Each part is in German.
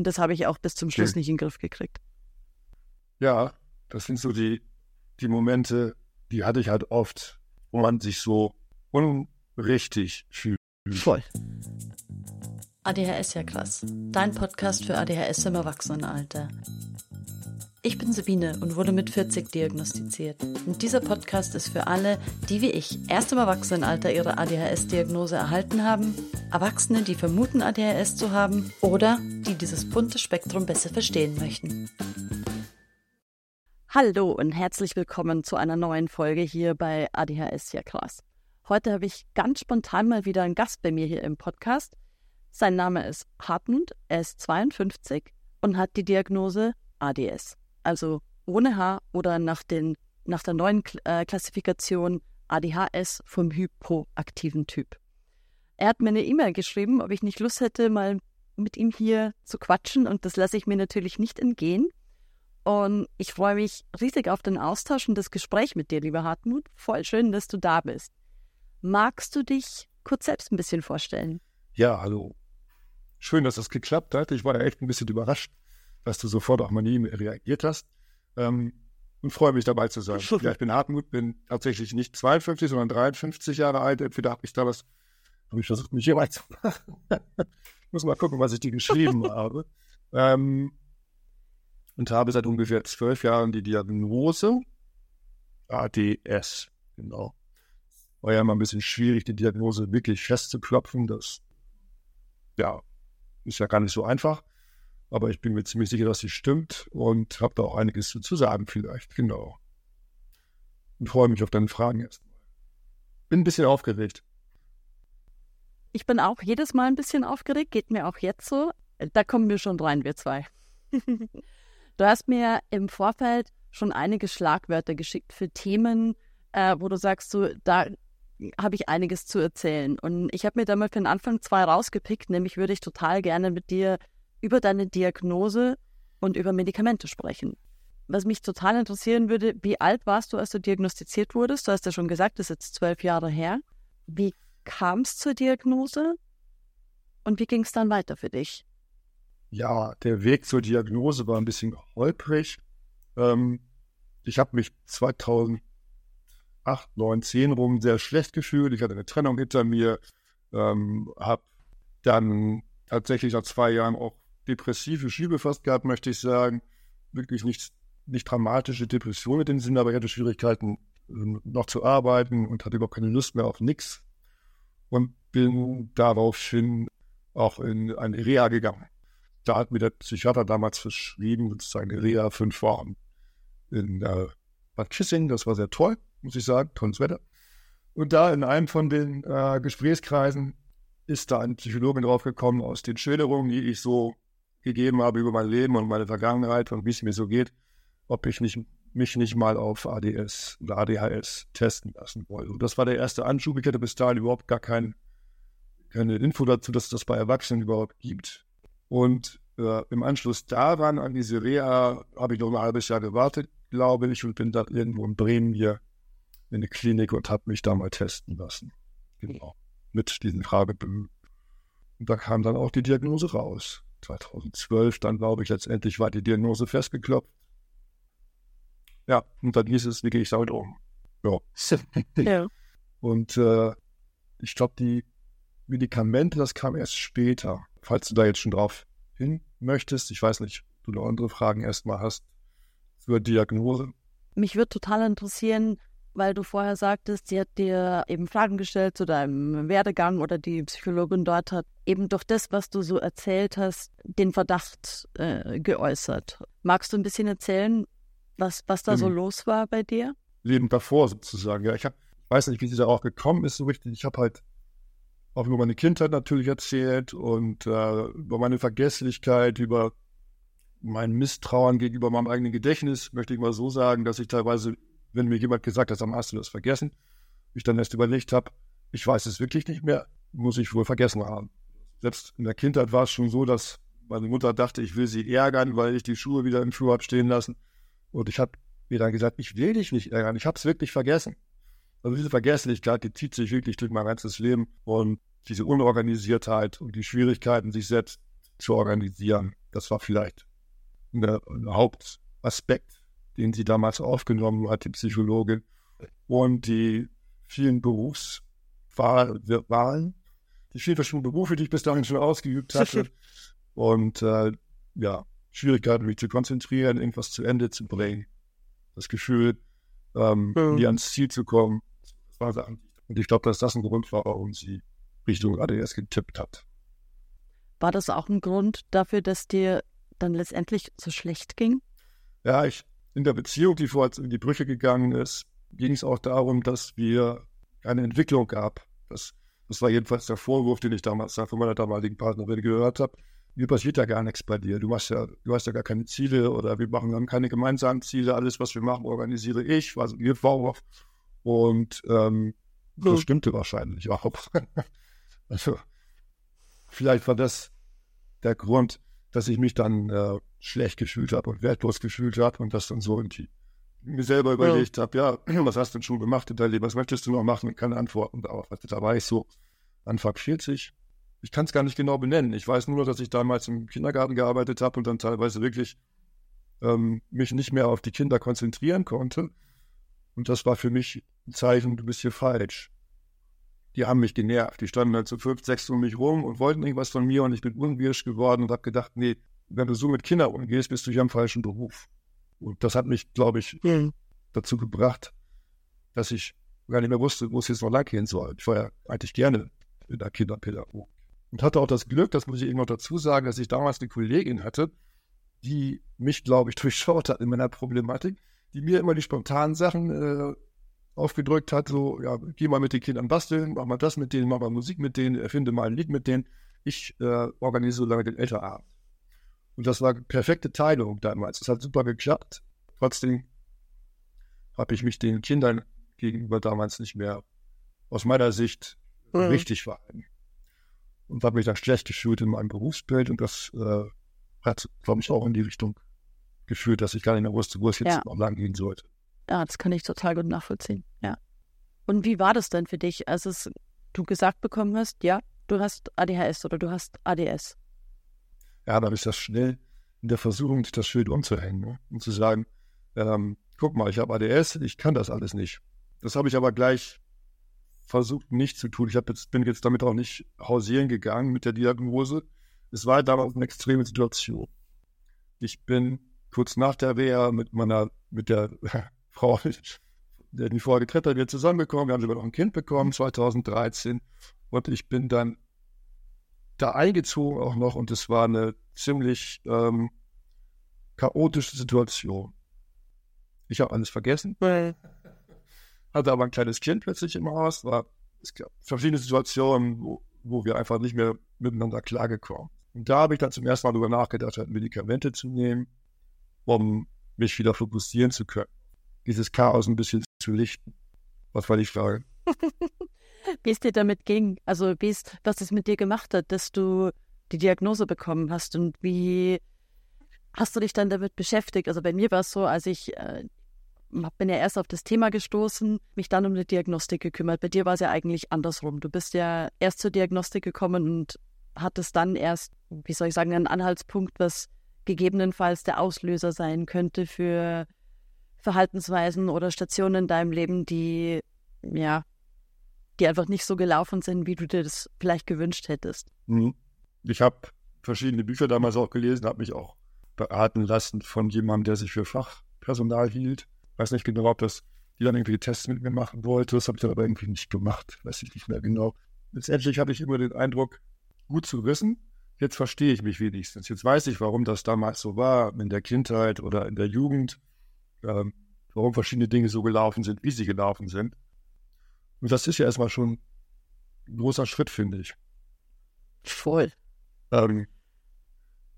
Und das habe ich auch bis zum Schluss Okay. nicht in den Griff gekriegt. Ja, das sind so die, die Momente, die hatte ich halt oft, wo man sich so unrichtig fühlt. Voll. ADHS ja krass. Dein Podcast für ADHS im Erwachsenenalter. Ich bin Sabine und wurde mit 40 diagnostiziert. Und dieser Podcast ist für alle, die wie ich erst im Erwachsenenalter ihre ADHS-Diagnose erhalten haben, Erwachsene, die vermuten, ADHS zu haben oder die dieses bunte Spektrum besser verstehen möchten. Hallo und herzlich willkommen zu einer neuen Folge hier bei ADHS ja krass. Heute habe ich ganz spontan mal wieder einen Gast bei mir hier im Podcast. Sein Name ist Hartmut, er ist 52 und hat die Diagnose ADS, also ohne H oder nach, den, nach der neuen äh, Klassifikation ADHS vom hypoaktiven Typ. Er hat mir eine E-Mail geschrieben, ob ich nicht Lust hätte, mal mit ihm hier zu quatschen und das lasse ich mir natürlich nicht entgehen. Und ich freue mich riesig auf den Austausch und das Gespräch mit dir, lieber Hartmut. Voll schön, dass du da bist. Magst du dich kurz selbst ein bisschen vorstellen? Ja, hallo. Schön, dass das geklappt hat. Ich war ja echt ein bisschen überrascht, dass du sofort auf meine E-Mail reagiert hast. Ähm, und freue mich dabei zu sein. ja, ich bin Hartmut, bin tatsächlich nicht 52, sondern 53 Jahre alt. Entweder habe ich damals, habe ich versucht, mich hier reinzumachen. Muss mal gucken, was ich dir geschrieben habe. Ähm, und habe seit ungefähr zwölf Jahren die Diagnose ADS. Genau. War ja immer ein bisschen schwierig, die Diagnose wirklich festzuklopfen. Das, ja, ist ja gar nicht so einfach. Aber ich bin mir ziemlich sicher, dass sie stimmt und habe da auch einiges zu sagen vielleicht. Genau. Und freue mich auf deine Fragen erstmal. Bin ein bisschen aufgeregt. Ich bin auch jedes Mal ein bisschen aufgeregt, geht mir auch jetzt so. Da kommen wir schon rein, wir zwei. du hast mir im Vorfeld schon einige Schlagwörter geschickt für Themen, äh, wo du sagst, so, da habe ich einiges zu erzählen. Und ich habe mir da mal für den Anfang zwei rausgepickt, nämlich würde ich total gerne mit dir über deine Diagnose und über Medikamente sprechen. Was mich total interessieren würde, wie alt warst du, als du diagnostiziert wurdest? Du hast ja schon gesagt, das ist jetzt zwölf Jahre her. Wie kam es zur Diagnose und wie ging es dann weiter für dich? Ja, der Weg zur Diagnose war ein bisschen holprig. Ähm, ich habe mich 2008, 9, 10 rum sehr schlecht gefühlt. Ich hatte eine Trennung hinter mir, ähm, habe dann tatsächlich nach zwei Jahren auch depressive Schübe fast gehabt, möchte ich sagen. Wirklich nicht, nicht dramatische Depressionen in dem Sinne, aber ich hatte Schwierigkeiten ähm, noch zu arbeiten und hatte überhaupt keine Lust mehr auf nichts und bin daraufhin auch in eine Reha gegangen. Da hat mir der Psychiater damals verschrieben, sozusagen eine Reha fünf Wochen in äh, Bad Kissing. Das war sehr toll, muss ich sagen, tolles Wetter. Und da in einem von den äh, Gesprächskreisen ist da eine Psychologin draufgekommen aus den Schilderungen, die ich so gegeben habe über mein Leben und meine Vergangenheit und wie es mir so geht, ob ich nicht, mich nicht mal auf ADS oder ADHS testen lassen wollte. Und das war der erste Anschub. Ich hatte bis dahin überhaupt gar kein, keine Info dazu, dass es das bei Erwachsenen überhaupt gibt. Und äh, im Anschluss daran, an diese Reha, habe ich noch ein halbes Jahr gewartet, glaube ich, und bin dann irgendwo in Bremen hier in eine Klinik und habe mich da mal testen lassen. Genau. Mit diesen Fragebögen. Und da kam dann auch die Diagnose raus. 2012 dann, glaube ich, letztendlich war die Diagnose festgeklopft. Ja, und dann hieß es, wie gehe ich damit um? Ja. Ja. Und äh, ich glaube, die Medikamente, das kam erst später. Falls du da jetzt schon drauf hin möchtest, ich weiß nicht, du noch andere Fragen erstmal hast zur Diagnose. Mich würde total interessieren, weil du vorher sagtest, sie hat dir eben Fragen gestellt zu deinem Werdegang oder die Psychologin dort hat eben durch das, was du so erzählt hast, den Verdacht äh, geäußert. Magst du ein bisschen erzählen, was, was da so Mhm. los war bei dir? Leben davor sozusagen. Ja, ich hab, weiß nicht, wie sie darauf gekommen ist so richtig. Ich habe halt auch über meine Kindheit natürlich erzählt und äh, über meine Vergesslichkeit, über mein Misstrauen gegenüber meinem eigenen Gedächtnis, möchte ich mal so sagen, dass ich teilweise, wenn mir jemand gesagt hat, dann hast du das vergessen, ich dann erst überlegt habe, ich weiß es wirklich nicht mehr, muss ich wohl vergessen haben. Selbst in der Kindheit war es schon so, dass meine Mutter dachte, ich will sie ärgern, weil ich die Schuhe wieder im Schuh habe stehen lassen. Und ich habe mir dann gesagt, ich will dich nicht ärgern, ich habe es wirklich vergessen. Also diese Vergesslichkeit, die zieht sich wirklich durch mein ganzes Leben und diese Unorganisiertheit und die Schwierigkeiten, sich selbst zu organisieren. Das war vielleicht ein Hauptaspekt, den sie damals aufgenommen hat, die Psychologin. Und die vielen Berufswahlen, die vielen verschiedenen Berufe, die ich bis dahin schon ausgeübt hatte. und äh, ja, Schwierigkeiten, mich zu konzentrieren, irgendwas zu Ende zu bringen. Das Gefühl, ähm, mhm. nie ans Ziel zu kommen. Und ich glaube, dass das ein Grund war, warum sie Richtung ADS getippt hat. War das auch ein Grund dafür, dass dir dann letztendlich so schlecht ging? Ja, ich in der Beziehung, die vorher in die Brüche gegangen ist, ging es auch darum, dass wir eine Entwicklung gab. Das, das war jedenfalls der Vorwurf, den ich damals von meiner damaligen Partnerin gehört habe. Mir passiert ja gar nichts bei dir. Du machst ja, du hast ja gar keine Ziele oder wir machen dann keine gemeinsamen Ziele. Alles, was wir machen, organisiere ich, war so ihr Vorwurf. Und ähm, das stimmte wahrscheinlich auch. also vielleicht war das der Grund, dass ich mich dann äh, schlecht gefühlt habe und wertlos gefühlt habe und das dann so irgendwie mir selber überlegt ja. habe, ja, was hast du denn schon gemacht in deinem Leben, was möchtest du noch machen und keine Antworten darauf. Da war ich so Anfang 40. Ich kann es gar nicht genau benennen. Ich weiß nur, dass ich damals im Kindergarten gearbeitet habe und dann teilweise wirklich ähm, mich nicht mehr auf die Kinder konzentrieren konnte. Und das war für mich ein Zeichen, du bist hier falsch die haben mich genervt. Die standen halt so fünf, sechs um mich rum und wollten irgendwas von mir und ich bin unwirsch geworden und habe gedacht, nee, wenn du so mit Kindern umgehst, bist du hier im falschen Beruf. Und das hat mich, glaube ich, mhm. dazu gebracht, dass ich gar nicht mehr wusste, wo es jetzt noch lang gehen soll. Ich war ja eigentlich gerne in der Kinderpädagogik. Und hatte auch das Glück, das muss ich eben noch dazu sagen, dass ich damals eine Kollegin hatte, die mich, glaube ich, durchschaut hat in meiner Problematik, die mir immer die spontanen Sachen äh, aufgedrückt hat, so, ja, geh mal mit den Kindern basteln, mach mal das mit denen, mach mal Musik mit denen, erfinde mal ein Lied mit denen. Ich äh, organisiere so lange den Elternabend. Und das war perfekte Teilung damals. Das hat super geklappt. Trotzdem habe ich mich den Kindern gegenüber damals nicht mehr aus meiner Sicht mhm. richtig verhalten. Und habe mich dann schlecht gefühlt in meinem Berufsbild und das äh, hat, glaube ich, auch in die Richtung geführt, dass ich gar nicht mehr wusste, wo es jetzt ja. noch lang gehen sollte. Ja, das kann ich total gut nachvollziehen. Ja. Und wie war das denn für dich, als es du gesagt bekommen hast, ja, du hast ADHS oder du hast ADS? Ja, dann ist das schnell in der Versuchung, das Schild umzuhängen ne? und zu sagen, ähm, guck mal, ich habe ADS, ich kann das alles nicht. Das habe ich aber gleich versucht nicht zu tun. Ich jetzt, bin jetzt damit auch nicht hausieren gegangen mit der Diagnose. Es war damals eine extreme Situation. Ich bin kurz nach der Reha mit meiner, mit der Frau, der die vorher getrennt hat, wir zusammengekommen. Wir haben sogar noch ein Kind bekommen, 2013. Und ich bin dann da eingezogen auch noch und es war eine ziemlich ähm, chaotische Situation. Ich habe alles vergessen. Hatte aber ein kleines Kind plötzlich im Haus. War, es gab verschiedene Situationen, wo, wo wir einfach nicht mehr miteinander klargekommen. Und da habe ich dann zum ersten Mal darüber nachgedacht, halt Medikamente zu nehmen, um mich wieder fokussieren zu können dieses Chaos ein bisschen zu lichten. Was war die Frage? wie es dir damit ging, also wie es, was es mit dir gemacht hat, dass du die Diagnose bekommen hast und wie hast du dich dann damit beschäftigt? Also bei mir war es so, als ich äh, bin ja erst auf das Thema gestoßen, mich dann um eine Diagnostik gekümmert. Bei dir war es ja eigentlich andersrum. Du bist ja erst zur Diagnostik gekommen und hattest dann erst, wie soll ich sagen, einen Anhaltspunkt, was gegebenenfalls der Auslöser sein könnte für Verhaltensweisen oder Stationen in deinem Leben, die, ja, die einfach nicht so gelaufen sind, wie du dir das vielleicht gewünscht hättest. Mhm. Ich habe verschiedene Bücher damals auch gelesen, habe mich auch beraten lassen von jemandem, der sich für Fachpersonal hielt. Weiß nicht genau, ob das die dann irgendwie Tests mit mir machen wollte. Das habe ich dann aber irgendwie nicht gemacht. Weiß ich nicht mehr genau. Letztendlich hatte ich immer den Eindruck, gut zu wissen. Jetzt verstehe ich mich wenigstens. Jetzt weiß ich, warum das damals so war, in der Kindheit oder in der Jugend ähm, warum verschiedene Dinge so gelaufen sind, wie sie gelaufen sind. Und das ist ja erstmal schon ein großer Schritt, finde ich. Voll. Ähm,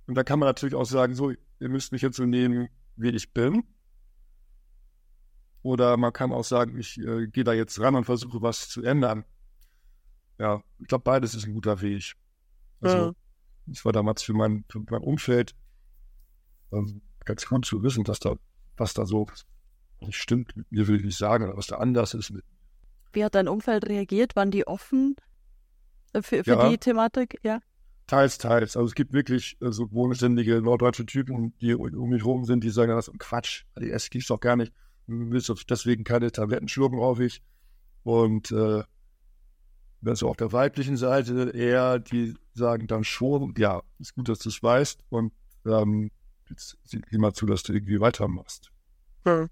und da kann man natürlich auch sagen, so, ihr müsst mich jetzt so nehmen, wie ich bin. Oder man kann auch sagen, ich äh, gehe da jetzt ran und versuche was zu ändern. Ja, ich glaube, beides ist ein guter Weg. Also, ja. war damals für mein, für mein Umfeld ähm, ganz gut zu wissen, dass da was da so nicht stimmt mir, will ich nicht sagen, oder was da anders ist. Wie hat dein Umfeld reagiert? Waren die offen für, für ja, die Thematik? Ja. Teils, teils. Also es gibt wirklich so bodenständige norddeutsche Typen, die um mich rum sind, die sagen, das ist Quatsch, ADS gibt's doch gar nicht. Du willst deswegen keine Tabletten schlucken auf ich. Und äh, wenn es auf der weiblichen Seite eher, die sagen dann schon, ja, ist gut, dass du es weißt und ähm, jetzt sieh mal zu, dass du irgendwie weitermachst. Ja.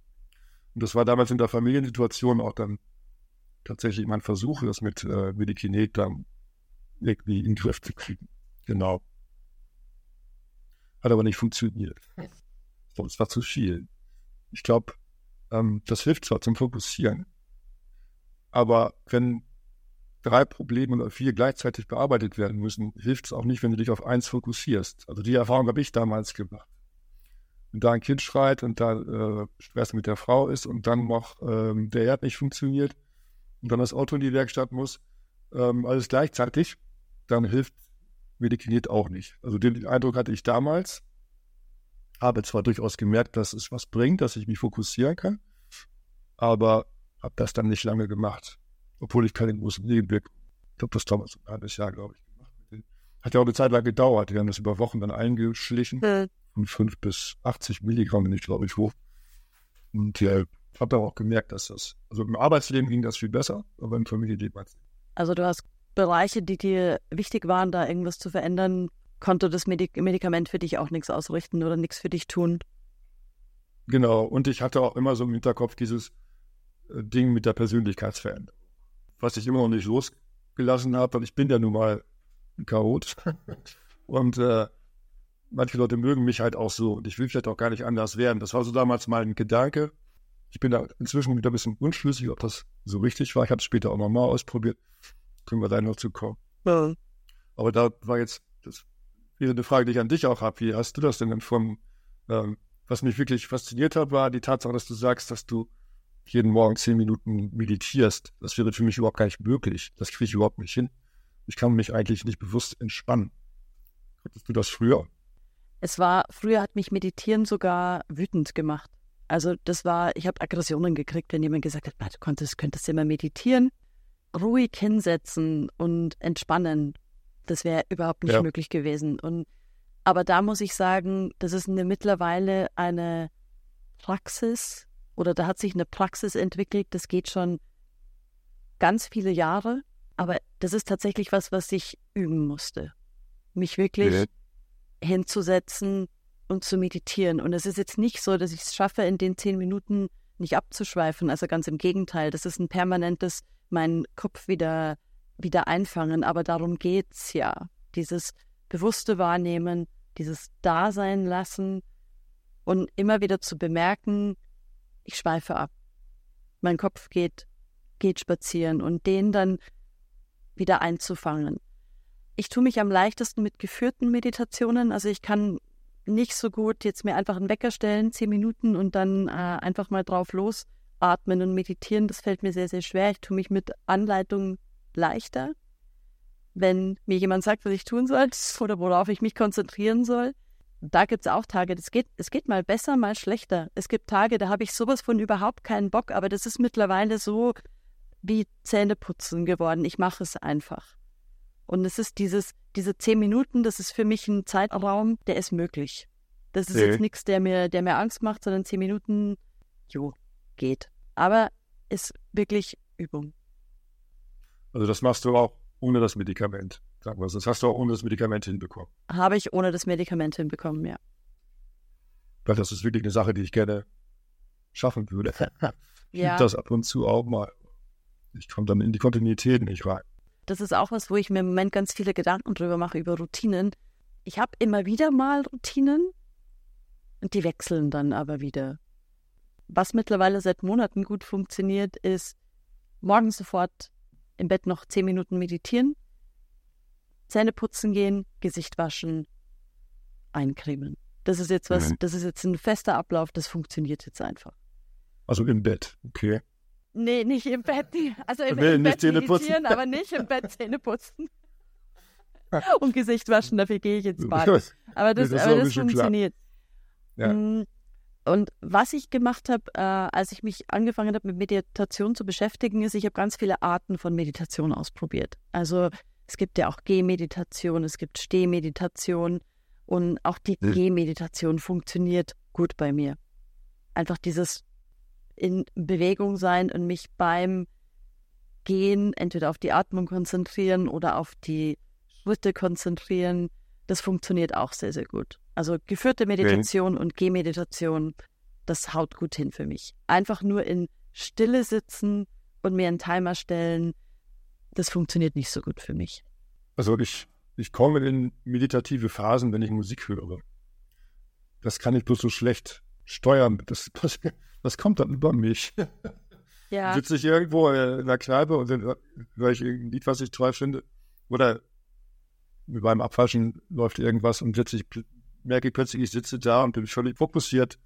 Und das war damals in der Familiensituation auch dann tatsächlich mein Versuch, das mit äh, Medikinet dann irgendwie in den Griff zu kriegen. Genau. Hat aber nicht funktioniert. Es war zu viel. Ich glaube, ähm, das hilft zwar zum Fokussieren, aber wenn drei Probleme oder vier gleichzeitig bearbeitet werden müssen, hilft es auch nicht, wenn du dich auf eins fokussierst. Also die Erfahrung habe ich damals gemacht. Wenn da ein Kind schreit und da äh, Stress mit der Frau ist und dann noch ähm, der Herd nicht funktioniert und dann das Auto in die Werkstatt muss, ähm, alles gleichzeitig, dann hilft Medikiniert auch nicht. Also den Eindruck hatte ich damals, habe zwar durchaus gemerkt, dass es was bringt, dass ich mich fokussieren kann, aber habe das dann nicht lange gemacht, obwohl ich keine großen Nebenwirkungen. Ich habe das damals ein halbes Jahr, glaube ich, gemacht. Hat ja auch eine Zeit lang gedauert. Die haben das über Wochen dann eingeschlichen. Mhm. Von 5 bis 80 Milligramm bin ich, glaube ich, hoch. Und ja, habe dann auch gemerkt, dass das, also im Arbeitsleben ging das viel besser, aber im Familienleben hat Also du hast Bereiche, die dir wichtig waren, da irgendwas zu verändern, konnte das Medik Medikament für dich auch nichts ausrichten oder nichts für dich tun. Genau, und ich hatte auch immer so im Hinterkopf dieses äh, Ding mit der Persönlichkeitsveränderung, was ich immer noch nicht losgelassen habe, weil ich bin ja nun mal ein Chaot. und äh, manche Leute mögen mich halt auch so und ich will vielleicht auch gar nicht anders werden. Das war so damals mal ein Gedanke. Ich bin da inzwischen wieder ein bisschen unschlüssig, ob das so richtig war. Ich habe es später auch nochmal ausprobiert. Können wir da noch zu kommen. Ja. Aber da war jetzt, das wäre eine Frage, die ich an dich auch habe. Wie hast du das denn empfunden? Ähm, was mich wirklich fasziniert hat, war die Tatsache, dass du sagst, dass du jeden Morgen zehn Minuten meditierst. Das wäre für mich überhaupt gar nicht möglich. Das kriege ich überhaupt nicht hin. Ich kann mich eigentlich nicht bewusst entspannen. Hattest du das früher? Es war, früher hat mich Meditieren sogar wütend gemacht. Also das war, ich habe Aggressionen gekriegt, wenn jemand gesagt hat, du konntest, könntest immer meditieren ruhig hinsetzen und entspannen, das wäre überhaupt nicht ja. möglich gewesen. Und aber da muss ich sagen, das ist eine, mittlerweile eine Praxis oder da hat sich eine Praxis entwickelt, das geht schon ganz viele Jahre, aber das ist tatsächlich was, was ich üben musste. Mich wirklich ja. Hinzusetzen und zu meditieren. Und es ist jetzt nicht so, dass ich es schaffe, in den zehn Minuten nicht abzuschweifen. Also ganz im Gegenteil, das ist ein permanentes meinen Kopf wieder, wieder einfangen. Aber darum geht's ja. Dieses bewusste Wahrnehmen, dieses Dasein lassen und immer wieder zu bemerken, ich schweife ab. Mein Kopf geht, geht spazieren und den dann wieder einzufangen. Ich tue mich am leichtesten mit geführten Meditationen. Also ich kann nicht so gut jetzt mir einfach einen Wecker stellen, zehn Minuten und dann äh, einfach mal drauf los Atmen und Meditieren, das fällt mir sehr, sehr schwer. Ich tue mich mit Anleitung leichter. Wenn mir jemand sagt, was ich tun soll oder worauf ich mich konzentrieren soll, da gibt es auch Tage, das geht, es geht mal besser, mal schlechter. Es gibt Tage, da habe ich sowas von überhaupt keinen Bock, aber das ist mittlerweile so wie Zähneputzen geworden. Ich mache es einfach. Und es ist dieses, diese zehn Minuten, das ist für mich ein Zeitraum, der ist möglich. Das ist nee. jetzt nichts, der mir, der mir Angst macht, sondern zehn Minuten, jo, geht. Aber ist wirklich Übung. Also das machst du auch ohne das Medikament. Sagen wir Das hast du auch ohne das Medikament hinbekommen. Habe ich ohne das Medikament hinbekommen, ja. Weil das ist wirklich eine Sache, die ich gerne schaffen würde. ich ja. das ab und zu auch mal. Ich komme dann in die Kontinuität nicht rein. Das ist auch was, wo ich mir im Moment ganz viele Gedanken drüber mache, über Routinen. Ich habe immer wieder mal Routinen und die wechseln dann aber wieder. Was mittlerweile seit Monaten gut funktioniert, ist morgens sofort im Bett noch zehn Minuten meditieren, Zähne putzen gehen, Gesicht waschen, eincremen. Das ist jetzt was, mhm. das ist jetzt ein fester Ablauf, das funktioniert jetzt einfach. Also im Bett, okay. Nee, nicht im Bett. Also im, im Bett Zähne meditieren, aber nicht im Bett Zähne putzen. Und Gesicht waschen, dafür gehe ich ins Bad. Aber das, das, aber das funktioniert. Ja. Mm, und was ich gemacht habe, äh, als ich mich angefangen habe, mit Meditation zu beschäftigen, ist, ich habe ganz viele Arten von Meditation ausprobiert. Also Es gibt ja auch Gehmeditation, es gibt Stehmeditation und auch die hm. Gehmeditation funktioniert gut bei mir. Einfach dieses in Bewegung sein und mich beim Gehen entweder auf die Atmung konzentrieren oder auf die Schritte konzentrieren. Das funktioniert auch sehr, sehr gut. Also geführte Meditation okay. und Gehmeditation, das haut gut hin für mich. Einfach nur in Stille sitzen und mir einen Timer stellen, das funktioniert nicht so gut für mich. Also ich, ich komme in meditative Phasen, wenn ich Musik höre. Das kann ich bloß so schlecht steuern. Das, das, das kommt dann über mich. Ja. Sitze ich irgendwo in der Kneipe und dann höre ich irgendein Lied, was ich toll finde. Oder beim Abwaschen läuft irgendwas und sitze ich, merke ich plötzlich, ich sitze da und bin völlig fokussiert.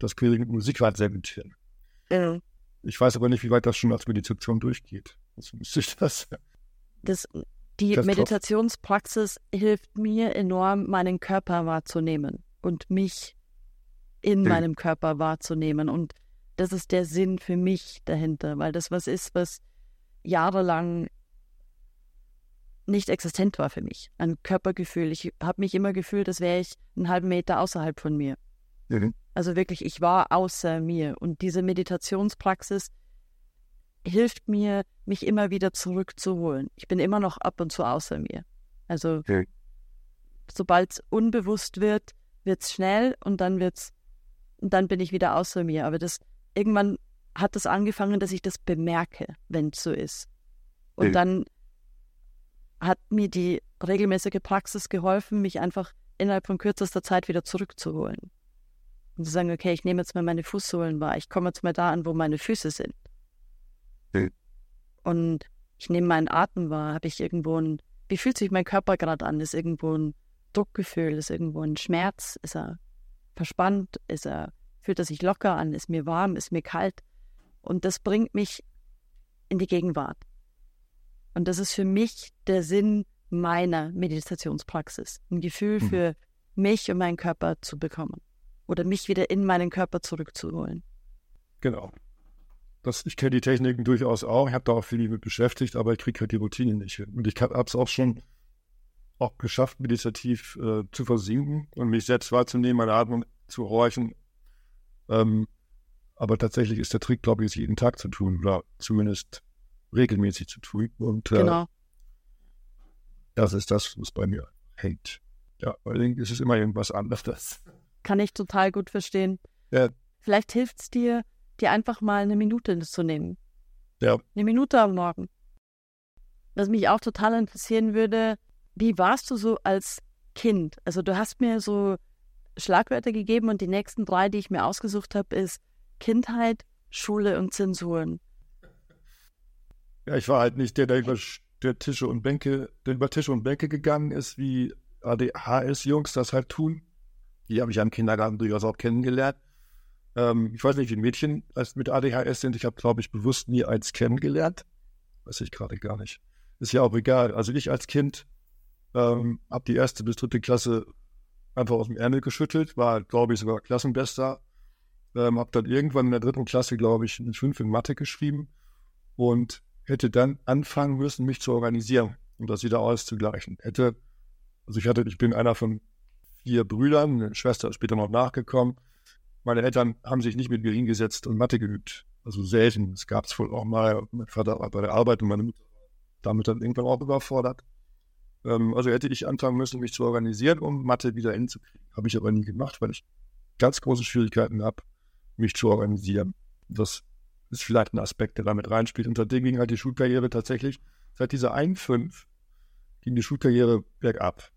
Das kriege ich mit Musik halt sehr gut hin. Ja. Ich weiß aber nicht, wie weit das schon als Meditation durchgeht. Also müsste ich das. das die das Meditationspraxis hilft mir enorm, meinen Körper wahrzunehmen und mich in mhm. meinem Körper wahrzunehmen. Und das ist der Sinn für mich dahinter, weil das was ist, was jahrelang nicht existent war für mich. Ein Körpergefühl. Ich habe mich immer gefühlt, als wäre ich einen halben Meter außerhalb von mir. Mhm. Also wirklich, ich war außer mir. Und diese Meditationspraxis hilft mir, mich immer wieder zurückzuholen. Ich bin immer noch ab und zu außer mir. Also okay. sobald es unbewusst wird, wird es schnell und dann wird's, und dann bin ich wieder außer mir. Aber das irgendwann hat das angefangen, dass ich das bemerke, wenn es so ist. Und okay. dann hat mir die regelmäßige Praxis geholfen, mich einfach innerhalb von kürzester Zeit wieder zurückzuholen. Und zu sagen, okay, ich nehme jetzt mal meine Fußsohlen wahr, ich komme jetzt mal da an, wo meine Füße sind. Mhm. Und ich nehme meinen Atem wahr, habe ich irgendwo ein, wie fühlt sich mein Körper gerade an? Ist irgendwo ein Druckgefühl, ist irgendwo ein Schmerz, ist er verspannt, ist er, fühlt er sich locker an, ist mir warm, ist mir kalt. Und das bringt mich in die Gegenwart. Und das ist für mich der Sinn meiner Meditationspraxis. Ein Gefühl mhm. für mich und meinen Körper zu bekommen. Oder mich wieder in meinen Körper zurückzuholen. Genau. Das, ich kenne die Techniken durchaus auch. Ich habe da auch viel mit beschäftigt, aber ich kriege halt die Routine nicht hin. Und ich habe es auch schon auch geschafft, meditativ äh, zu versinken und mich selbst wahrzunehmen, meine Atmung zu horchen. Ähm, aber tatsächlich ist der Trick, glaube ich, es jeden Tag zu tun oder zumindest regelmäßig zu tun. Und äh, genau. das ist das, was bei mir hängt. Ja, es ist immer irgendwas anderes. Kann ich total gut verstehen. Ja. Vielleicht hilft es dir, dir einfach mal eine Minute zu nehmen. Ja. Eine Minute am Morgen. Was mich auch total interessieren würde, wie warst du so als Kind? Also du hast mir so Schlagwörter gegeben und die nächsten drei, die ich mir ausgesucht habe, ist Kindheit, Schule und Zensuren. Ja, ich war halt nicht der, der über der Tische und Bänke, der über Tische und Bänke gegangen ist, wie ADHS-Jungs das halt tun. Die habe ich ja im Kindergarten durchaus auch kennengelernt. Ähm, ich weiß nicht, wie Mädchen mit ADHS sind. Ich habe, glaube ich, bewusst nie eins kennengelernt. Weiß ich gerade gar nicht. Ist ja auch egal. Also ich als Kind ähm, habe die erste bis dritte Klasse einfach aus dem Ärmel geschüttelt, war, glaube ich, sogar Klassenbester. Ähm, habe dann irgendwann in der dritten Klasse, glaube ich, eine 5 in Mathe geschrieben und hätte dann anfangen müssen, mich zu organisieren, um das wieder auszugleichen. Hätte, also ich hatte, ich bin einer von vier Brüdern, eine Schwester ist später noch nachgekommen. Meine Eltern haben sich nicht mit mir hingesetzt und Mathe geübt. Also selten. Es gab es wohl auch mal, mein Vater war bei der Arbeit und meine Mutter damit dann irgendwann auch überfordert. Ähm, also hätte ich anfangen müssen, mich zu organisieren, um Mathe wieder hinzukriegen. Habe ich aber nie gemacht, weil ich ganz große Schwierigkeiten habe, mich zu organisieren. Das ist vielleicht ein Aspekt, der damit reinspielt. Und seitdem ging halt die Schulkarriere tatsächlich, seit dieser 1,5 ging die Schulkarriere bergab.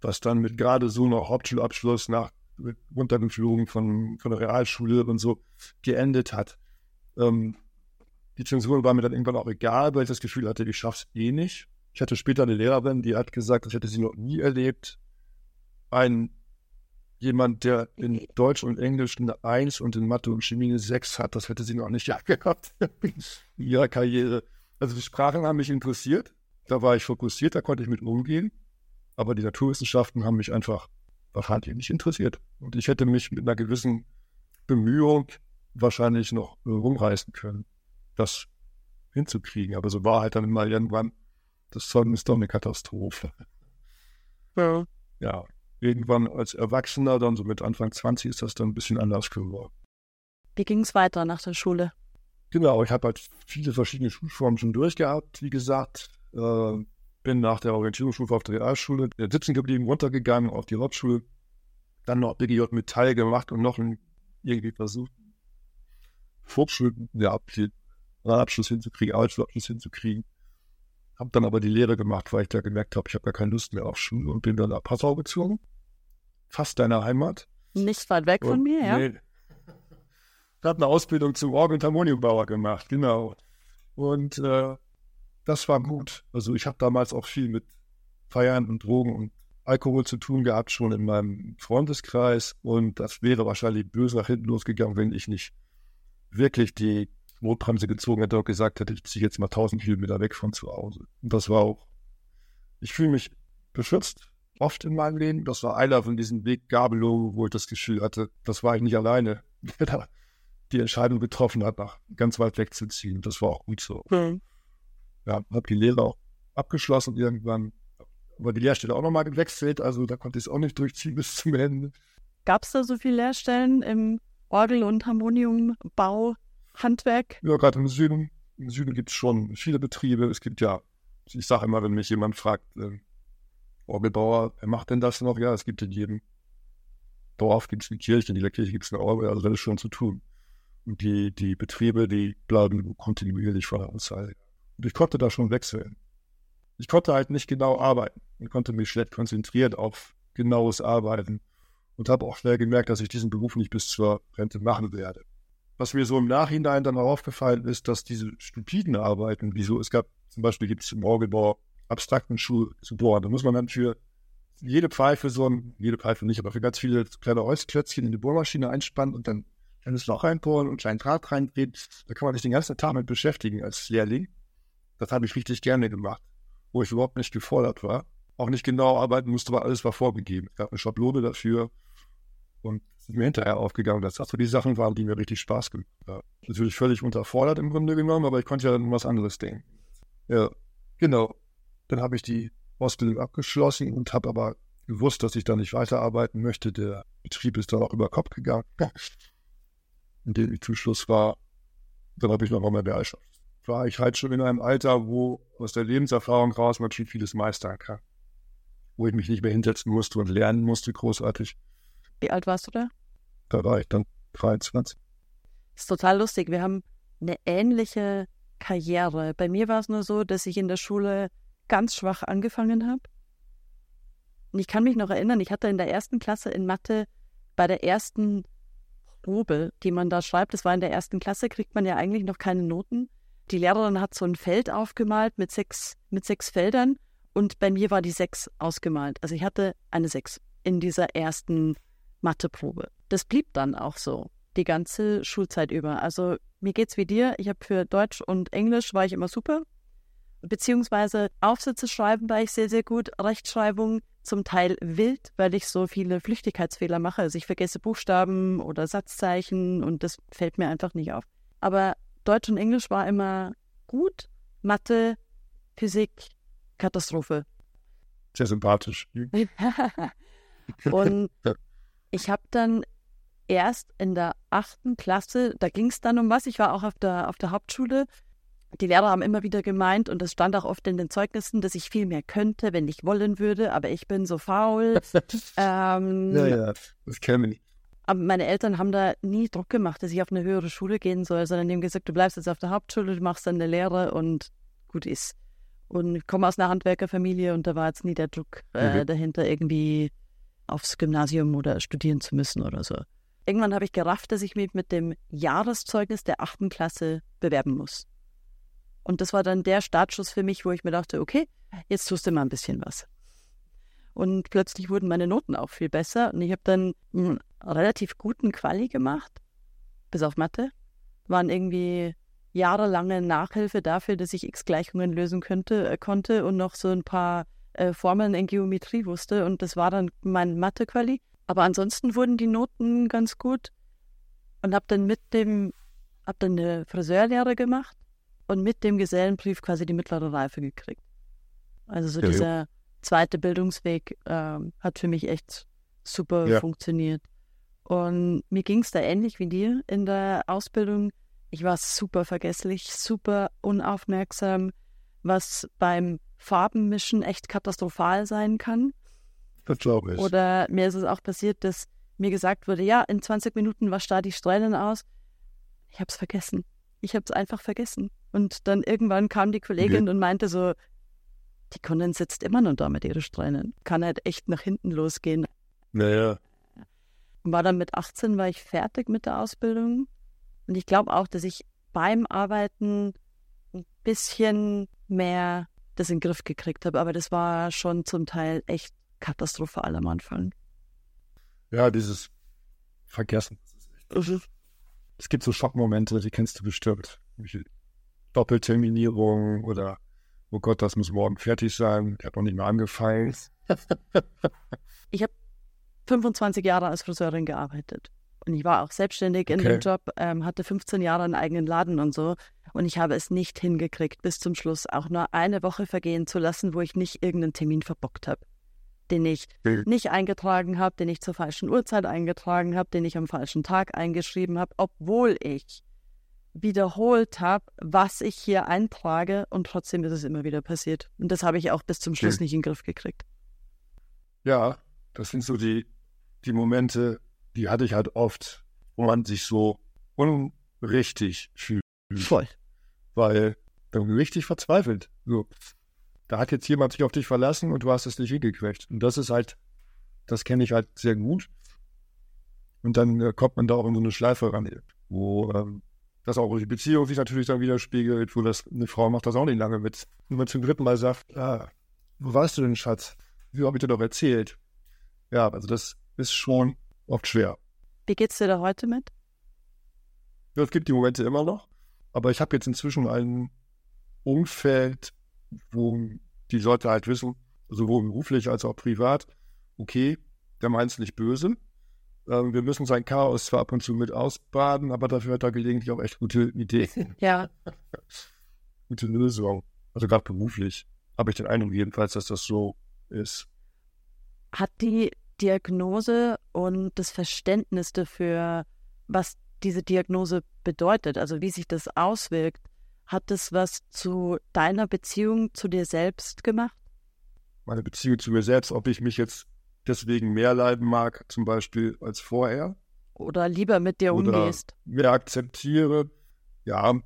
Was dann mit gerade so noch Hauptschulabschluss nach Runtergeflogen von, von der Realschule und so geendet hat. Ähm, die Zensur war mir dann irgendwann auch egal, weil ich das Gefühl hatte, ich schaff's eh nicht. Ich hatte später eine Lehrerin, die hat gesagt, das hätte sie noch nie erlebt. Ein jemand, der in Deutsch und Englisch eine 1 und in Mathe und Chemie eine 6 hat, das hätte sie noch nicht gehabt in ihrer Karriere. Also die Sprachen haben mich interessiert, da war ich fokussiert, da konnte ich mit umgehen, aber die Naturwissenschaften haben mich einfach wahrscheinlich nicht interessiert. Und ich hätte mich mit einer gewissen Bemühung wahrscheinlich noch rumreißen können, das hinzukriegen. Aber so war halt dann mal irgendwann das Zeugnis ist doch eine Katastrophe. Ja. Ja, irgendwann als Erwachsener, dann so mit Anfang 20, ist das dann ein bisschen anders geworden. Wie ging es weiter nach der Schule? Genau, ich habe halt viele verschiedene Schulformen schon durchgehabt, wie gesagt. Äh, bin nach der Orientierungsstufe auf der Realschule sitzen geblieben, runtergegangen auf die Hauptschule, dann noch BGJ Metall gemacht und noch ein, irgendwie versucht, Volksschule, ja, Abschluss hinzukriegen, Arbeitsabschluss hinzukriegen. Habe dann aber die Lehre gemacht, weil ich da gemerkt habe, ich habe gar keine Lust mehr auf Schule und bin dann nach Passau gezogen. Fast deiner Heimat. Nicht weit weg und, von mir, ja. Nee. Habe eine Ausbildung zum Orgel- und Harmoniumbauer gemacht, genau. Und äh, das war gut. Also ich habe damals auch viel mit Feiern und Drogen und Alkohol zu tun gehabt, schon in meinem Freundeskreis. Und das wäre wahrscheinlich böse nach hinten losgegangen, wenn ich nicht wirklich die Notbremse gezogen hätte und gesagt hätte, ich ziehe jetzt mal 1000 Kilometer weg von zu Hause. Und das war auch, ich fühle mich beschützt, oft in meinem Leben. Das war einer von diesen Weggabelungen, wo ich das Gefühl hatte, das war ich nicht alleine, der da die Entscheidung getroffen hat, nach ganz weit wegzuziehen. Das war auch gut so. Mhm. Ja, habe die Lehre auch abgeschlossen irgendwann, aber die Lehrstelle auch nochmal gewechselt, also da konnte ich es auch nicht durchziehen bis zum Ende. Gab es da so viele Lehrstellen im Orgel- und Harmoniumbau, Handwerk? Ja, gerade im Süden. Im Süden gibt es schon viele Betriebe. Es gibt ja, ich sage immer, wenn mich jemand fragt, äh, Orgelbauer, wer macht denn das noch? Ja, es gibt in jedem Dorf gibt es eine Kirche, in jeder Kirche gibt es eine Orgel, also das ist schon zu tun. Und die, die Betriebe, die bleiben kontinuierlich von der Anzahl. Und ich konnte da schon wechseln. Ich konnte halt nicht genau arbeiten und konnte mich schlecht konzentrieren auf genaues Arbeiten und habe auch schnell gemerkt, dass ich diesen Beruf nicht bis zur Rente machen werde. Was mir so im Nachhinein dann auch aufgefallen ist, dass diese stupiden Arbeiten, wie so, es gab zum Beispiel gibt es im Orgelbau abstrakten Schuh zu bohren. Da muss man dann für jede Pfeife so ein, jede Pfeife nicht, aber für ganz viele kleine Holzklötzchen in die Bohrmaschine einspannen und dann ein kleines Loch reinbohren und einen kleinen Draht reindrehen. Da kann man sich den ganzen Tag mit beschäftigen als Lehrling. Das habe ich richtig gerne gemacht, wo ich überhaupt nicht gefordert war. Auch nicht genau arbeiten musste, aber alles war vorgegeben. Es gab eine Schablone dafür. Und mir hinterher aufgegangen, dass das so die Sachen waren, die mir richtig Spaß gemacht haben. Natürlich völlig unterfordert im Grunde genommen, aber ich konnte ja dann was anderes denken. Ja, genau. Dann habe ich die Ausbildung abgeschlossen und habe aber gewusst, dass ich da nicht weiterarbeiten möchte. Der Betrieb ist dann auch über Kopf gegangen, in dem ich zum Schluss war. Dann habe ich noch einmal Bereitschaft. War ich halt schon in einem Alter, wo aus der Lebenserfahrung raus man schon vieles meistern kann. Wo ich mich nicht mehr hinsetzen musste und lernen musste, großartig. Wie alt warst du da? Da war ich dann 23. Das ist total lustig. Wir haben eine ähnliche Karriere. Bei mir war es nur so, dass ich in der Schule ganz schwach angefangen habe. Und ich kann mich noch erinnern, ich hatte in der ersten Klasse in Mathe bei der ersten Probe, die man da schreibt, das war in der ersten Klasse, kriegt man ja eigentlich noch keine Noten. Die Lehrerin hat so ein Feld aufgemalt mit sechs, mit sechs Feldern und bei mir war die sechs ausgemalt. Also ich hatte eine sechs in dieser ersten Matheprobe. Das blieb dann auch so die ganze Schulzeit über. Also mir geht's wie dir. Ich habe für Deutsch und Englisch war ich immer super. Beziehungsweise Aufsätze schreiben war ich sehr, sehr gut. Rechtschreibung zum Teil wild, weil ich so viele Flüchtigkeitsfehler mache. Also ich vergesse Buchstaben oder Satzzeichen und das fällt mir einfach nicht auf. Aber Deutsch und Englisch war immer gut. Mathe, Physik, Katastrophe. Sehr sympathisch. und ich habe dann erst in der achten Klasse, da ging es dann um was, ich war auch auf der, auf der Hauptschule. Die Lehrer haben immer wieder gemeint, und das stand auch oft in den Zeugnissen, dass ich viel mehr könnte, wenn ich wollen würde, aber ich bin so faul. ähm, ja, ja, das kenne ich. Aber meine Eltern haben da nie Druck gemacht, dass ich auf eine höhere Schule gehen soll, sondern die haben gesagt, du bleibst jetzt auf der Hauptschule, du machst dann eine Lehre und gut ist. Und ich komme aus einer Handwerkerfamilie und da war jetzt nie der Druck äh, mhm. dahinter, irgendwie aufs Gymnasium oder studieren zu müssen oder so. Irgendwann habe ich gerafft, dass ich mich mit dem Jahreszeugnis der achten Klasse bewerben muss. Und das war dann der Startschuss für mich, wo ich mir dachte, okay, jetzt tust du mal ein bisschen was. Und plötzlich wurden meine Noten auch viel besser und ich habe dann einen relativ guten Quali gemacht, bis auf Mathe. Waren irgendwie jahrelange Nachhilfe dafür, dass ich X-Gleichungen lösen könnte, äh, konnte und noch so ein paar äh, Formeln in Geometrie wusste und das war dann mein Mathe-Quali. Aber ansonsten wurden die Noten ganz gut und habe dann mit dem, habe dann eine Friseurlehre gemacht und mit dem Gesellenbrief quasi die mittlere Reife gekriegt. Also so Ja, ja. dieser zweite Bildungsweg ähm, hat für mich echt super Ja. funktioniert. Und mir ging es da ähnlich wie dir in der Ausbildung. Ich war super vergesslich, super unaufmerksam, was beim Farbenmischen echt katastrophal sein kann. Das glaube ich. Oder mir ist es auch passiert, dass mir gesagt wurde, ja, in 20 Minuten wasch da die Strähnen aus. Ich habe es vergessen. Ich habe es einfach vergessen. Und dann irgendwann kam die Kollegin und meinte so, die Kundin sitzt immer noch da mit ihren Strähnen. Kann halt echt nach hinten losgehen. naja, Und war dann mit 18 war ich fertig mit der Ausbildung. Und ich glaube auch, dass ich beim Arbeiten bisschen mehr das in den Griff gekriegt habe. Aber das war schon zum Teil echt katastrophal am Anfang. ja, dieses Vergessen. Es gibt so Schockmomente, die kennst du bestimmt. Doppelterminierung oder oh Gott, das muss morgen fertig sein. Ich habe noch nicht mal angefangen. 25 Jahre als Friseurin gearbeitet. Und ich war auch selbstständig in Okay. dem Job, ähm, hatte 15 Jahre einen eigenen Laden und so. Und ich habe es nicht hingekriegt, bis zum Schluss auch nur eine Woche vergehen zu lassen, wo ich nicht irgendeinen Termin verbockt habe. Den ich nicht eingetragen habe, den ich zur falschen Uhrzeit eingetragen habe, den ich am falschen Tag eingeschrieben habe, obwohl ich wiederholt habe, was ich hier eintrage und trotzdem ist es immer wieder passiert. Und das habe ich auch bis zum Schluss Okay. nicht in den Griff gekriegt. Ja, das sind so die, die Momente, die hatte ich halt oft, wo man sich so unrichtig fühlt. Voll. Weil dann richtig verzweifelt. So, da hat jetzt jemand sich auf dich verlassen und du hast es nicht hingekriegt. Und das ist halt, das kenne ich halt sehr gut. Und dann äh, kommt man da auch in so eine Schleife ran, wo ähm, das auch die Beziehung sich natürlich dann widerspiegelt, wo das eine Frau macht das auch nicht lange mit. Und man zum dritten Mal sagt, ah, wo warst du denn, Schatz? Wie habe ich dir doch erzählt? Ja, also das ist schon oft schwer. Wie geht's dir da heute mit? Ja, es gibt die Momente immer noch, aber ich habe jetzt inzwischen ein Umfeld, wo die Leute halt wissen, sowohl beruflich als auch privat, okay, der meint es nicht böse. Ähm, wir müssen sein Chaos zwar ab und zu mit ausbaden, aber dafür hat er gelegentlich auch echt gute Ideen, Ja, gute Lösungen. Also gerade beruflich habe ich den Eindruck jedenfalls, dass das so ist. hat die Diagnose und das Verständnis dafür, was diese Diagnose bedeutet, also wie sich das auswirkt, hat das was zu deiner Beziehung zu dir selbst gemacht? Meine Beziehung zu mir selbst, ob ich mich jetzt deswegen mehr leiden mag, zum Beispiel als vorher, Oder lieber mit dir Oder- umgehst? mehr akzeptiere, ja,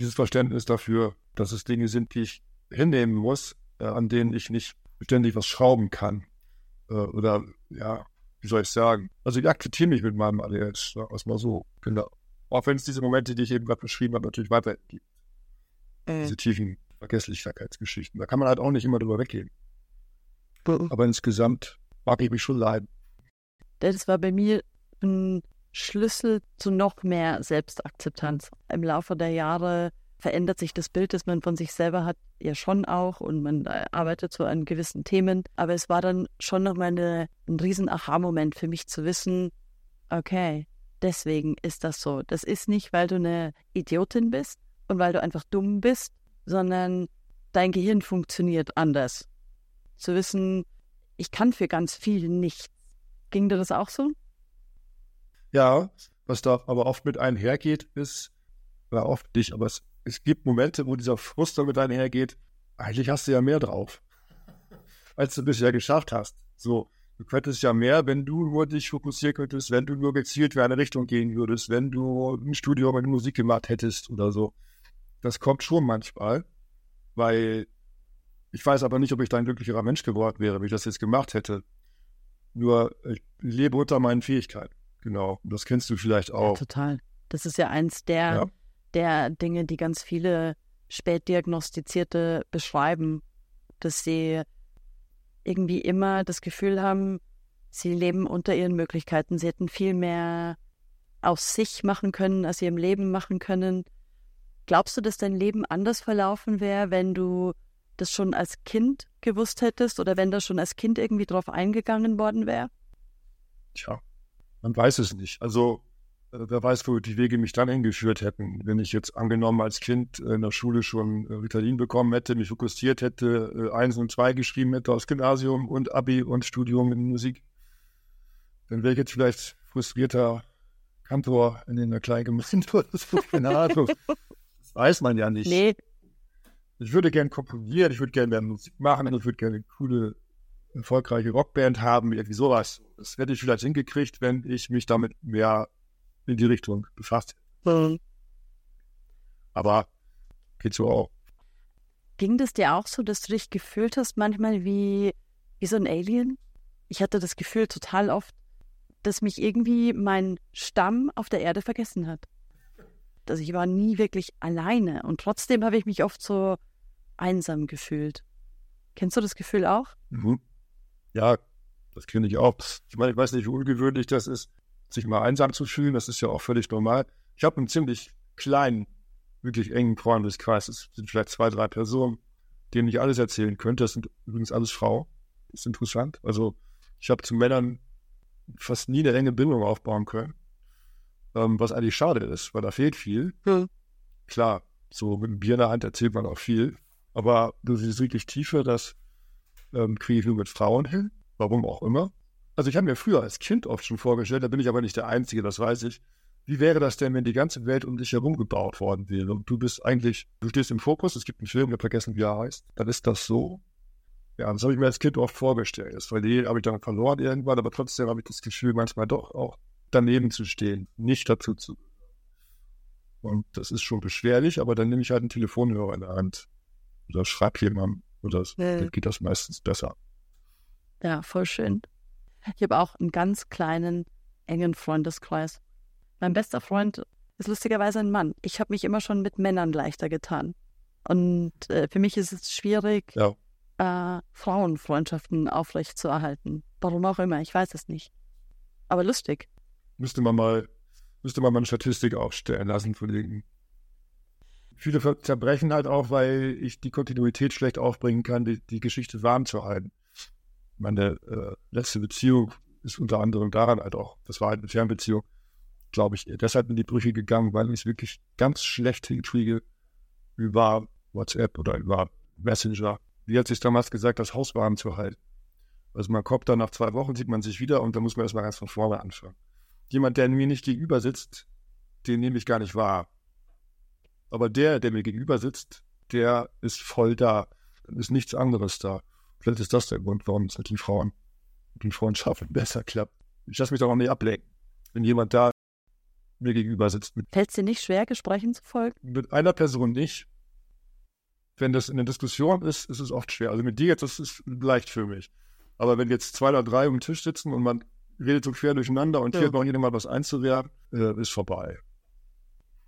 dieses Verständnis dafür, dass es Dinge sind, die ich hinnehmen muss, äh, an denen ich nicht ständig was schrauben kann. Äh, oder, ja, wie soll ich sagen? Also ich akzeptiere mich mit meinem ADS, sagen wir es mal so. Genau. Auch wenn es diese Momente, die ich eben gerade beschrieben habe, natürlich weiter gibt. Äh, Diese tiefen Vergesslichkeitsgeschichten. Da kann man halt auch nicht immer drüber weggehen. Aber insgesamt mag ich mich schon leiden. Das war bei mir ein Schlüssel zu noch mehr Selbstakzeptanz. Im Laufe der Jahre verändert sich das Bild, das man von sich selber hat, ja schon auch und man äh, arbeitet so an gewissen Themen. Aber es war dann schon nochmal eine, ein riesen Aha-Moment für mich zu wissen, okay, deswegen ist das so. Das ist nicht, weil du eine Idiotin bist und weil du einfach dumm bist, sondern dein Gehirn funktioniert anders. Zu wissen, ich kann für ganz viel nichts. Ging dir das auch so? Ja, was da aber oft mit einhergeht, ist, oder oft nicht, aber es, es gibt Momente, wo dieser Frust damit einhergeht, eigentlich hast du ja mehr drauf, als du bisher geschafft hast. So, du könntest ja mehr, wenn du nur dich fokussieren könntest, wenn du nur gezielt für eine Richtung gehen würdest, wenn du ein Studium in Musik gemacht hättest oder so. Das kommt schon manchmal, weil ich weiß aber nicht, ob ich da ein glücklicherer Mensch geworden wäre, wenn ich das jetzt gemacht hätte. Nur, ich lebe unter meinen Fähigkeiten. Genau. Und das kennst du vielleicht auch. Total. Das ist ja eins der, Ja. Der Dinge, die ganz viele Spätdiagnostizierte beschreiben, dass sie irgendwie immer das Gefühl haben, sie leben unter ihren Möglichkeiten. Sie hätten viel mehr aus sich machen können, als sie im Leben machen können. Glaubst du, dass dein Leben anders verlaufen wäre, wenn du das schon als Kind gewusst hättest oder wenn da schon als Kind irgendwie drauf eingegangen worden wäre? Tja, man weiß es nicht. Also, wer weiß, wo die Wege mich dann hingeführt hätten. Wenn ich jetzt angenommen als Kind in der Schule schon äh, Ritalin bekommen hätte, mich fokussiert hätte, äh, eins und zwei geschrieben hätte aus Gymnasium und Abi und Studium in Musik, dann wäre ich jetzt vielleicht frustrierter Kantor in einer kleinen Gemeinde oder so. Keine Ahnung. Das weiß man ja nicht. Nee. Ich würde gerne komponieren, ich würde gerne mehr Musik machen, ich würde gerne eine coole, erfolgreiche Rockband haben, irgendwie sowas. Das hätte ich vielleicht hingekriegt, wenn ich mich damit mehr in die Richtung befasst. Mhm. Aber geht so auch. Ging das dir auch so, dass du dich gefühlt hast, manchmal wie, wie so ein Alien? Ich hatte das Gefühl total oft, dass mich irgendwie mein Stamm auf der Erde vergessen hat. Also ich war nie wirklich alleine und trotzdem habe ich mich oft so einsam gefühlt. Kennst du das Gefühl auch? Mhm. Ja, das kenne ich auch. Ich meine, ich weiß nicht, wie ungewöhnlich das ist, sich mal einsam zu fühlen. Das ist ja auch völlig normal. Ich habe einen ziemlich kleinen, wirklich engen Freundeskreis. Es sind vielleicht zwei, drei Personen, denen ich alles erzählen könnte. Das sind übrigens alles Frauen. Das ist interessant. Also ich habe zu Männern fast nie eine enge Bindung aufbauen können. Ähm, was eigentlich schade ist, weil da fehlt viel. Hm. Klar, so mit einem Bier in der Hand erzählt man auch viel. Aber du siehst wirklich tiefer, das ähm, kriege ich nur mit Frauen hin. Warum auch immer. Also ich habe mir früher als Kind oft schon vorgestellt, da bin ich aber nicht der Einzige, das weiß ich. Wie wäre das denn, wenn die ganze Welt um dich herum gebaut worden wäre und du bist eigentlich, du stehst im Fokus, es gibt einen Film, ich habe vergessen, wie er heißt, dann ist das so. Ja, das habe ich mir als Kind oft vorgestellt. Das Verlieren habe ich dann verloren irgendwann, aber trotzdem habe ich das Gefühl, manchmal doch auch daneben zu stehen, nicht dazu zu. Und das ist schon beschwerlich, aber dann nehme ich halt einen Telefonhörer in der Hand oder schreibe jemandem oder Ja. dann geht das meistens besser. Ja, voll schön. Ich habe auch einen ganz kleinen, engen Freundeskreis. Mein bester Freund ist lustigerweise ein Mann. Ich habe mich immer schon mit Männern leichter getan. Und äh, für mich ist es schwierig, Ja. äh, Frauenfreundschaften aufrechtzuerhalten. Warum auch immer, ich weiß es nicht. Aber lustig. Müsste man mal, müsste man mal eine Statistik aufstellen lassen von wegen. Viele zerbrechen halt auch, weil ich die Kontinuität schlecht aufbringen kann, die, die Geschichte warm zu halten. Meine äh, letzte Beziehung ist unter anderem daran halt auch, das war halt eine Fernbeziehung, glaube ich, deshalb in die Brüche gegangen, weil ich es wirklich ganz schlecht hinkriege, über WhatsApp oder über Messenger, wie hat sich damals gesagt, das Haus warm zu halten. Also man kommt dann nach zwei Wochen, sieht man sich wieder und dann muss man erstmal ganz von vorne anfangen. Jemand, der mir nicht gegenüber sitzt, den nehme ich gar nicht wahr. Aber der, der mir gegenüber sitzt, der ist voll da. Dann ist nichts anderes da. Vielleicht ist das der Grund, warum es mit den Frauen, mit den Freundschaften besser klappt. Ich lasse mich doch auch nicht ablenken. Wenn jemand da mir gegenüber sitzt, Fällt es dir nicht schwer, Gesprächen zu folgen? mit einer Person nicht. Wenn das in der Diskussion ist, ist es oft schwer. Also mit dir jetzt, das ist leicht für mich. Aber wenn jetzt zwei oder drei um den Tisch sitzen und man redet so quer durcheinander und Ja. hier noch jemand was einzuwerfen, äh, ist vorbei.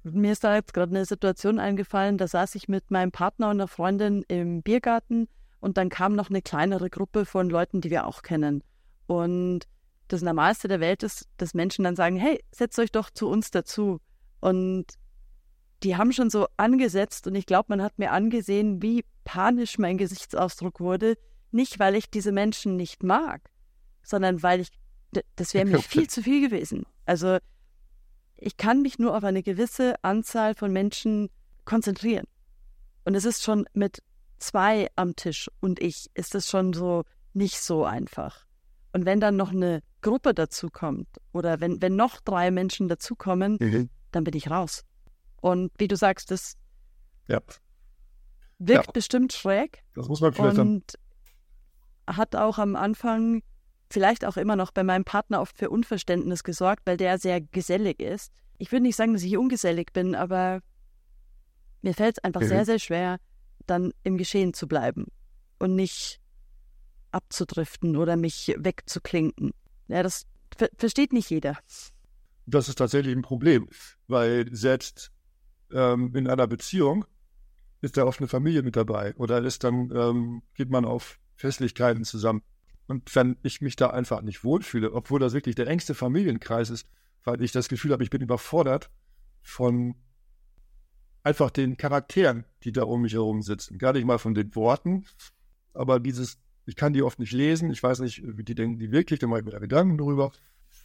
Mir ist da jetzt gerade eine Situation eingefallen, da saß ich mit meinem Partner und einer Freundin im Biergarten und dann kam noch eine kleinere Gruppe von Leuten, die wir auch kennen. Und das Normalste der Welt ist, dass Menschen dann sagen, hey, setzt euch doch zu uns dazu. Und die haben schon so angesetzt und ich glaube, man hat mir angesehen, wie panisch mein Gesichtsausdruck wurde. Nicht, weil ich diese Menschen nicht mag, sondern weil ich, das wäre mir viel zu viel gewesen. Also ich kann mich nur auf eine gewisse Anzahl von Menschen konzentrieren. Und es ist schon mit zwei am Tisch und ich, ist es schon so nicht so einfach. Und wenn dann noch eine Gruppe dazukommt oder wenn, wenn noch drei Menschen dazukommen, dann bin ich raus. Und wie du sagst, das Ja, wirkt Ja. bestimmt schräg das muss man vielleicht und hat auch am Anfang, vielleicht auch immer noch bei meinem Partner oft für Unverständnis gesorgt, weil der sehr gesellig ist. Ich würde nicht sagen, dass ich ungesellig bin, aber mir fällt es einfach Mhm. sehr, sehr schwer, dann im Geschehen zu bleiben und nicht abzudriften oder mich wegzuklinken. Ja, das ver versteht nicht jeder. Das ist tatsächlich ein Problem, weil selbst ähm, in einer Beziehung ist da oft eine Familie mit dabei oder ist dann ähm, geht man auf Festlichkeiten zusammen. Und wenn ich mich da einfach nicht wohlfühle, obwohl das wirklich der engste Familienkreis ist, weil ich das Gefühl habe, ich bin überfordert von einfach den Charakteren, die da um mich herum sitzen. Gar nicht mal von den Worten, aber dieses, ich kann die oft nicht lesen, ich weiß nicht, wie die denken die wirklich, da mache ich mir da Gedanken drüber.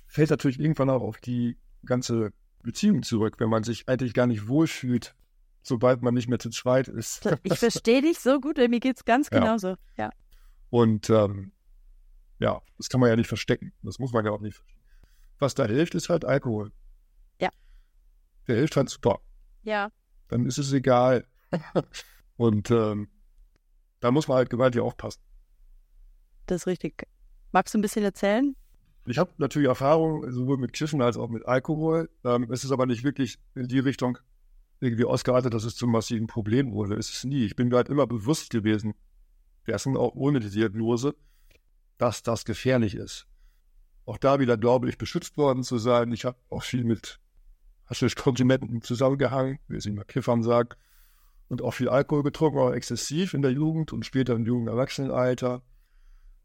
Fällt natürlich irgendwann auch auf die ganze Beziehung zurück, wenn man sich eigentlich gar nicht wohlfühlt, sobald man nicht mehr zu zweit ist. Ich verstehe dich so gut, mir geht es ganz ja. genauso. Ja. Und ähm, ja, das kann man ja nicht verstecken. Das muss man ja auch nicht verstecken. Was da hilft, ist halt Alkohol. Ja. Der hilft halt super. Ja. Dann ist es egal. Und ähm, da muss man halt gewaltig aufpassen. Das ist richtig. Magst du ein bisschen erzählen? Ich habe natürlich Erfahrung sowohl mit Kiffen als auch mit Alkohol. Ähm, es ist aber nicht wirklich in die Richtung irgendwie ausgeartet, dass es zum massiven Problem wurde. Es ist nie. Ich bin mir halt immer bewusst gewesen, dessen auch ohne die Diagnose, dass das gefährlich ist. Auch da wieder glaube ich, beschützt worden zu sein. Ich habe auch viel mit Haschisch-Konsumenten zusammengehangen, wie es immer Kiffern sagt, und auch viel Alkohol getrunken, auch exzessiv in der Jugend und später im jungen Erwachsenenalter.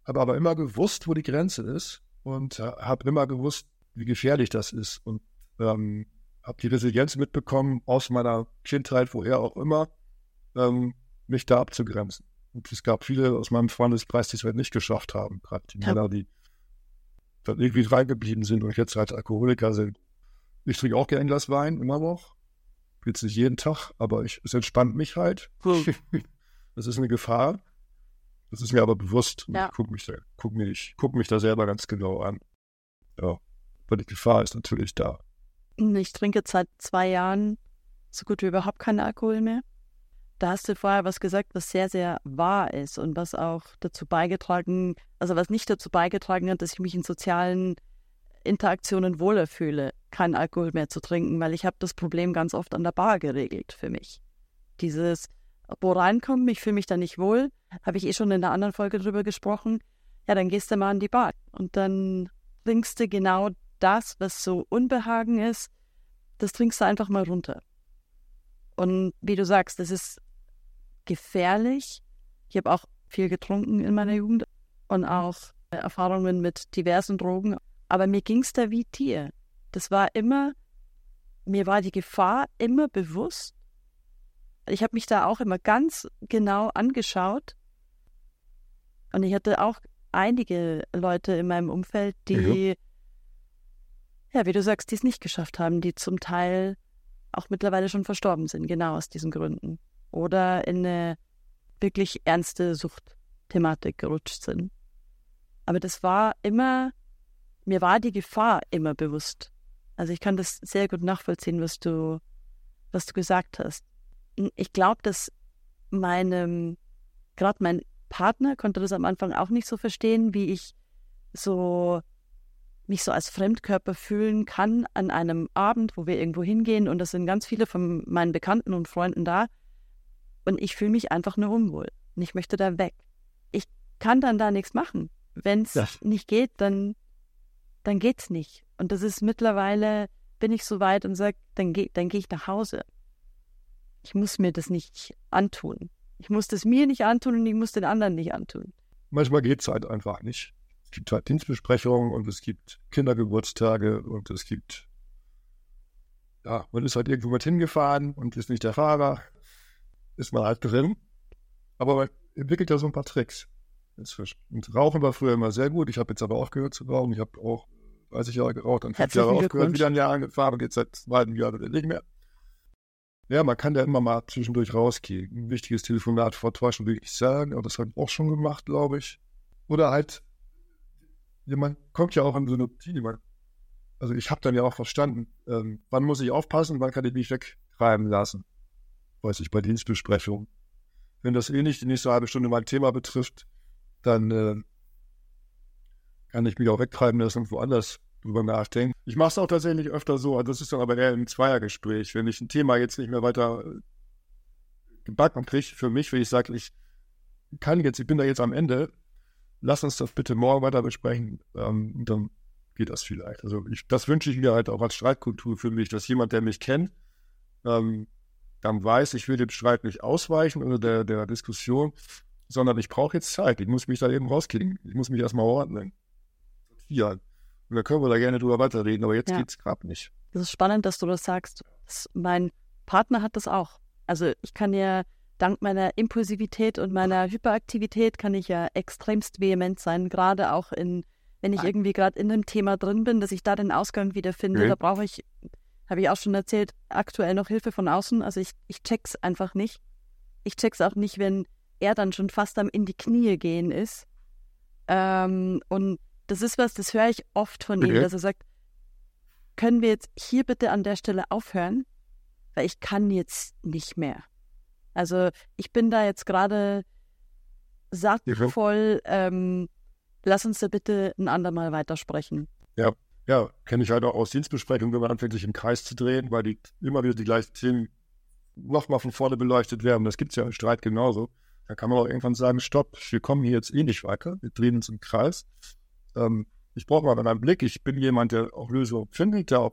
Habe aber immer gewusst, wo die Grenze ist und äh, habe immer gewusst, wie gefährlich das ist und ähm, habe die Resilienz mitbekommen aus meiner Kindheit, woher auch immer, ähm, mich da abzugrenzen. Und es gab viele aus meinem Freundeskreis, die es halt nicht geschafft haben, gerade die ja. Männer, die dann irgendwie reingeblieben sind und jetzt als Alkoholiker sind. Ich trinke auch gerne ein Glas Wein, immer noch. Jetzt nicht jeden Tag, aber ich, es entspannt mich halt. Cool. Das ist eine Gefahr. Das ist mir aber bewusst. Ja. Ich gucke mich, da, guck mich, guck mich da selber ganz genau an. Ja, aber die Gefahr ist natürlich da. Ich trinke seit zwei Jahren so gut wie überhaupt keinen Alkohol mehr. Da hast du vorher was gesagt, was sehr, sehr wahr ist und was auch dazu beigetragen, also was nicht dazu beigetragen hat, dass ich mich in sozialen Interaktionen wohler fühle, keinen Alkohol mehr zu trinken, weil ich habe das Problem ganz oft an der Bar geregelt für mich. Dieses, wo reinkommen, ich fühle mich da nicht wohl, habe ich eh schon in einer anderen Folge drüber gesprochen. Ja, dann gehst du mal an die Bar und dann trinkst du genau das, was so Unbehagen ist, das trinkst du einfach mal runter. Und wie du sagst, das ist gefährlich. Ich habe auch viel getrunken in meiner Jugend und auch Erfahrungen mit diversen Drogen. Aber mir ging es da wie dir. Das war immer, mir war die Gefahr immer bewusst. Ich habe mich da auch immer ganz genau angeschaut. Und ich hatte auch einige Leute in meinem Umfeld, die, ja, ja wie du sagst, die es nicht geschafft haben, die zum Teil auch mittlerweile schon verstorben sind, genau aus diesen Gründen oder in eine wirklich ernste Suchtthematik gerutscht sind. Aber das war immer, mir war die Gefahr immer bewusst. Also ich kann das sehr gut nachvollziehen, was du, was du gesagt hast. Ich glaube, dass meinem, gerade mein Partner konnte das am Anfang auch nicht so verstehen, wie ich so mich so als Fremdkörper fühlen kann an einem Abend, wo wir irgendwo hingehen und das sind ganz viele von meinen Bekannten und Freunden da und ich fühle mich einfach nur unwohl. Und ich möchte da weg. Ich kann dann da nichts machen. Wenn es ja. nicht geht, dann, dann geht's nicht. Und das ist mittlerweile, bin ich so weit und sage, dann gehe dann geh ich nach Hause. Ich muss mir das nicht antun. Ich muss das mir nicht antun und ich muss den anderen nicht antun. Manchmal geht es halt einfach nicht. Es gibt halt Dienstbesprechungen und es gibt Kindergeburtstage und es gibt, ja, man ist halt irgendwo mit hingefahren und ist nicht der Fahrer ist man halt drin. Aber man entwickelt ja so ein paar Tricks. Und Rauchen war früher immer sehr gut. Ich habe jetzt aber aufgehört zu rauchen. Ich habe auch 30 Jahre geraucht, dann fünf Jahre aufgehört, wieder ein Jahr angefahren jetzt seit zwei Jahren nicht mehr. Ja, man kann ja immer mal zwischendurch rausgehen. Ein wichtiges Telefonat vortäuschen, will ich sagen, aber das habe ich auch schon gemacht, glaube ich. Oder halt, ja, man kommt ja auch in so eine Routine. Also ich habe dann ja auch verstanden, ähm, wann muss ich aufpassen, wann kann ich mich wegtreiben lassen weiß ich, bei Dienstbesprechungen. Wenn das eh nicht die nächste halbe Stunde mein Thema betrifft, dann äh, kann ich mich auch wegtreiben lassen und woanders drüber nachdenken. Ich mache es auch tatsächlich öfter so, das ist dann aber eher im Zweiergespräch. Wenn ich ein Thema jetzt nicht mehr weiter äh, gebacken kriege, für mich, wenn ich sage, ich kann jetzt, ich bin da jetzt am Ende, lass uns das bitte morgen weiter besprechen, ähm, dann geht das vielleicht. Also ich, das wünsche ich mir halt auch als Streitkultur für mich, dass jemand, der mich kennt, ähm, dann weiß, ich will dem Streit nicht ausweichen oder der, der Diskussion, sondern ich brauche jetzt Zeit. Ich muss mich da eben rauskriegen. Ich muss mich erstmal ordnen. Ja. Und da können wir da gerne drüber weiterreden, aber jetzt ja. geht es gerade nicht. Das ist spannend, dass du das sagst. Das, mein Partner hat das auch. Also ich kann ja dank meiner Impulsivität und meiner Hyperaktivität kann ich ja extremst vehement sein, gerade auch in, wenn ich irgendwie gerade in einem Thema drin bin, dass ich da den Ausgang wiederfinde. Okay. Da brauche ich habe ich auch schon erzählt, aktuell noch Hilfe von außen. Also ich, ich check's einfach nicht. Ich check's auch nicht, wenn er dann schon fast am in die Knie gehen ist. Ähm, und das ist was, das höre ich oft von okay. ihm, dass er sagt, können wir jetzt hier bitte an der Stelle aufhören? Weil ich kann jetzt nicht mehr. Also ich bin da jetzt gerade sattvoll. Ähm, lass uns da bitte ein andermal weitersprechen. Ja, ja, kenne ich halt auch aus Dienstbesprechungen, wenn man anfängt, sich im Kreis zu drehen, weil die immer wieder die gleichen Themen nochmal von vorne beleuchtet werden. Das gibt es ja im Streit genauso. Da kann man auch irgendwann sagen, stopp, wir kommen hier jetzt eh nicht weiter, wir drehen uns im Kreis. Ähm, ich brauche mal einen Blick. Ich bin jemand, der auch Lösungen findet, der auch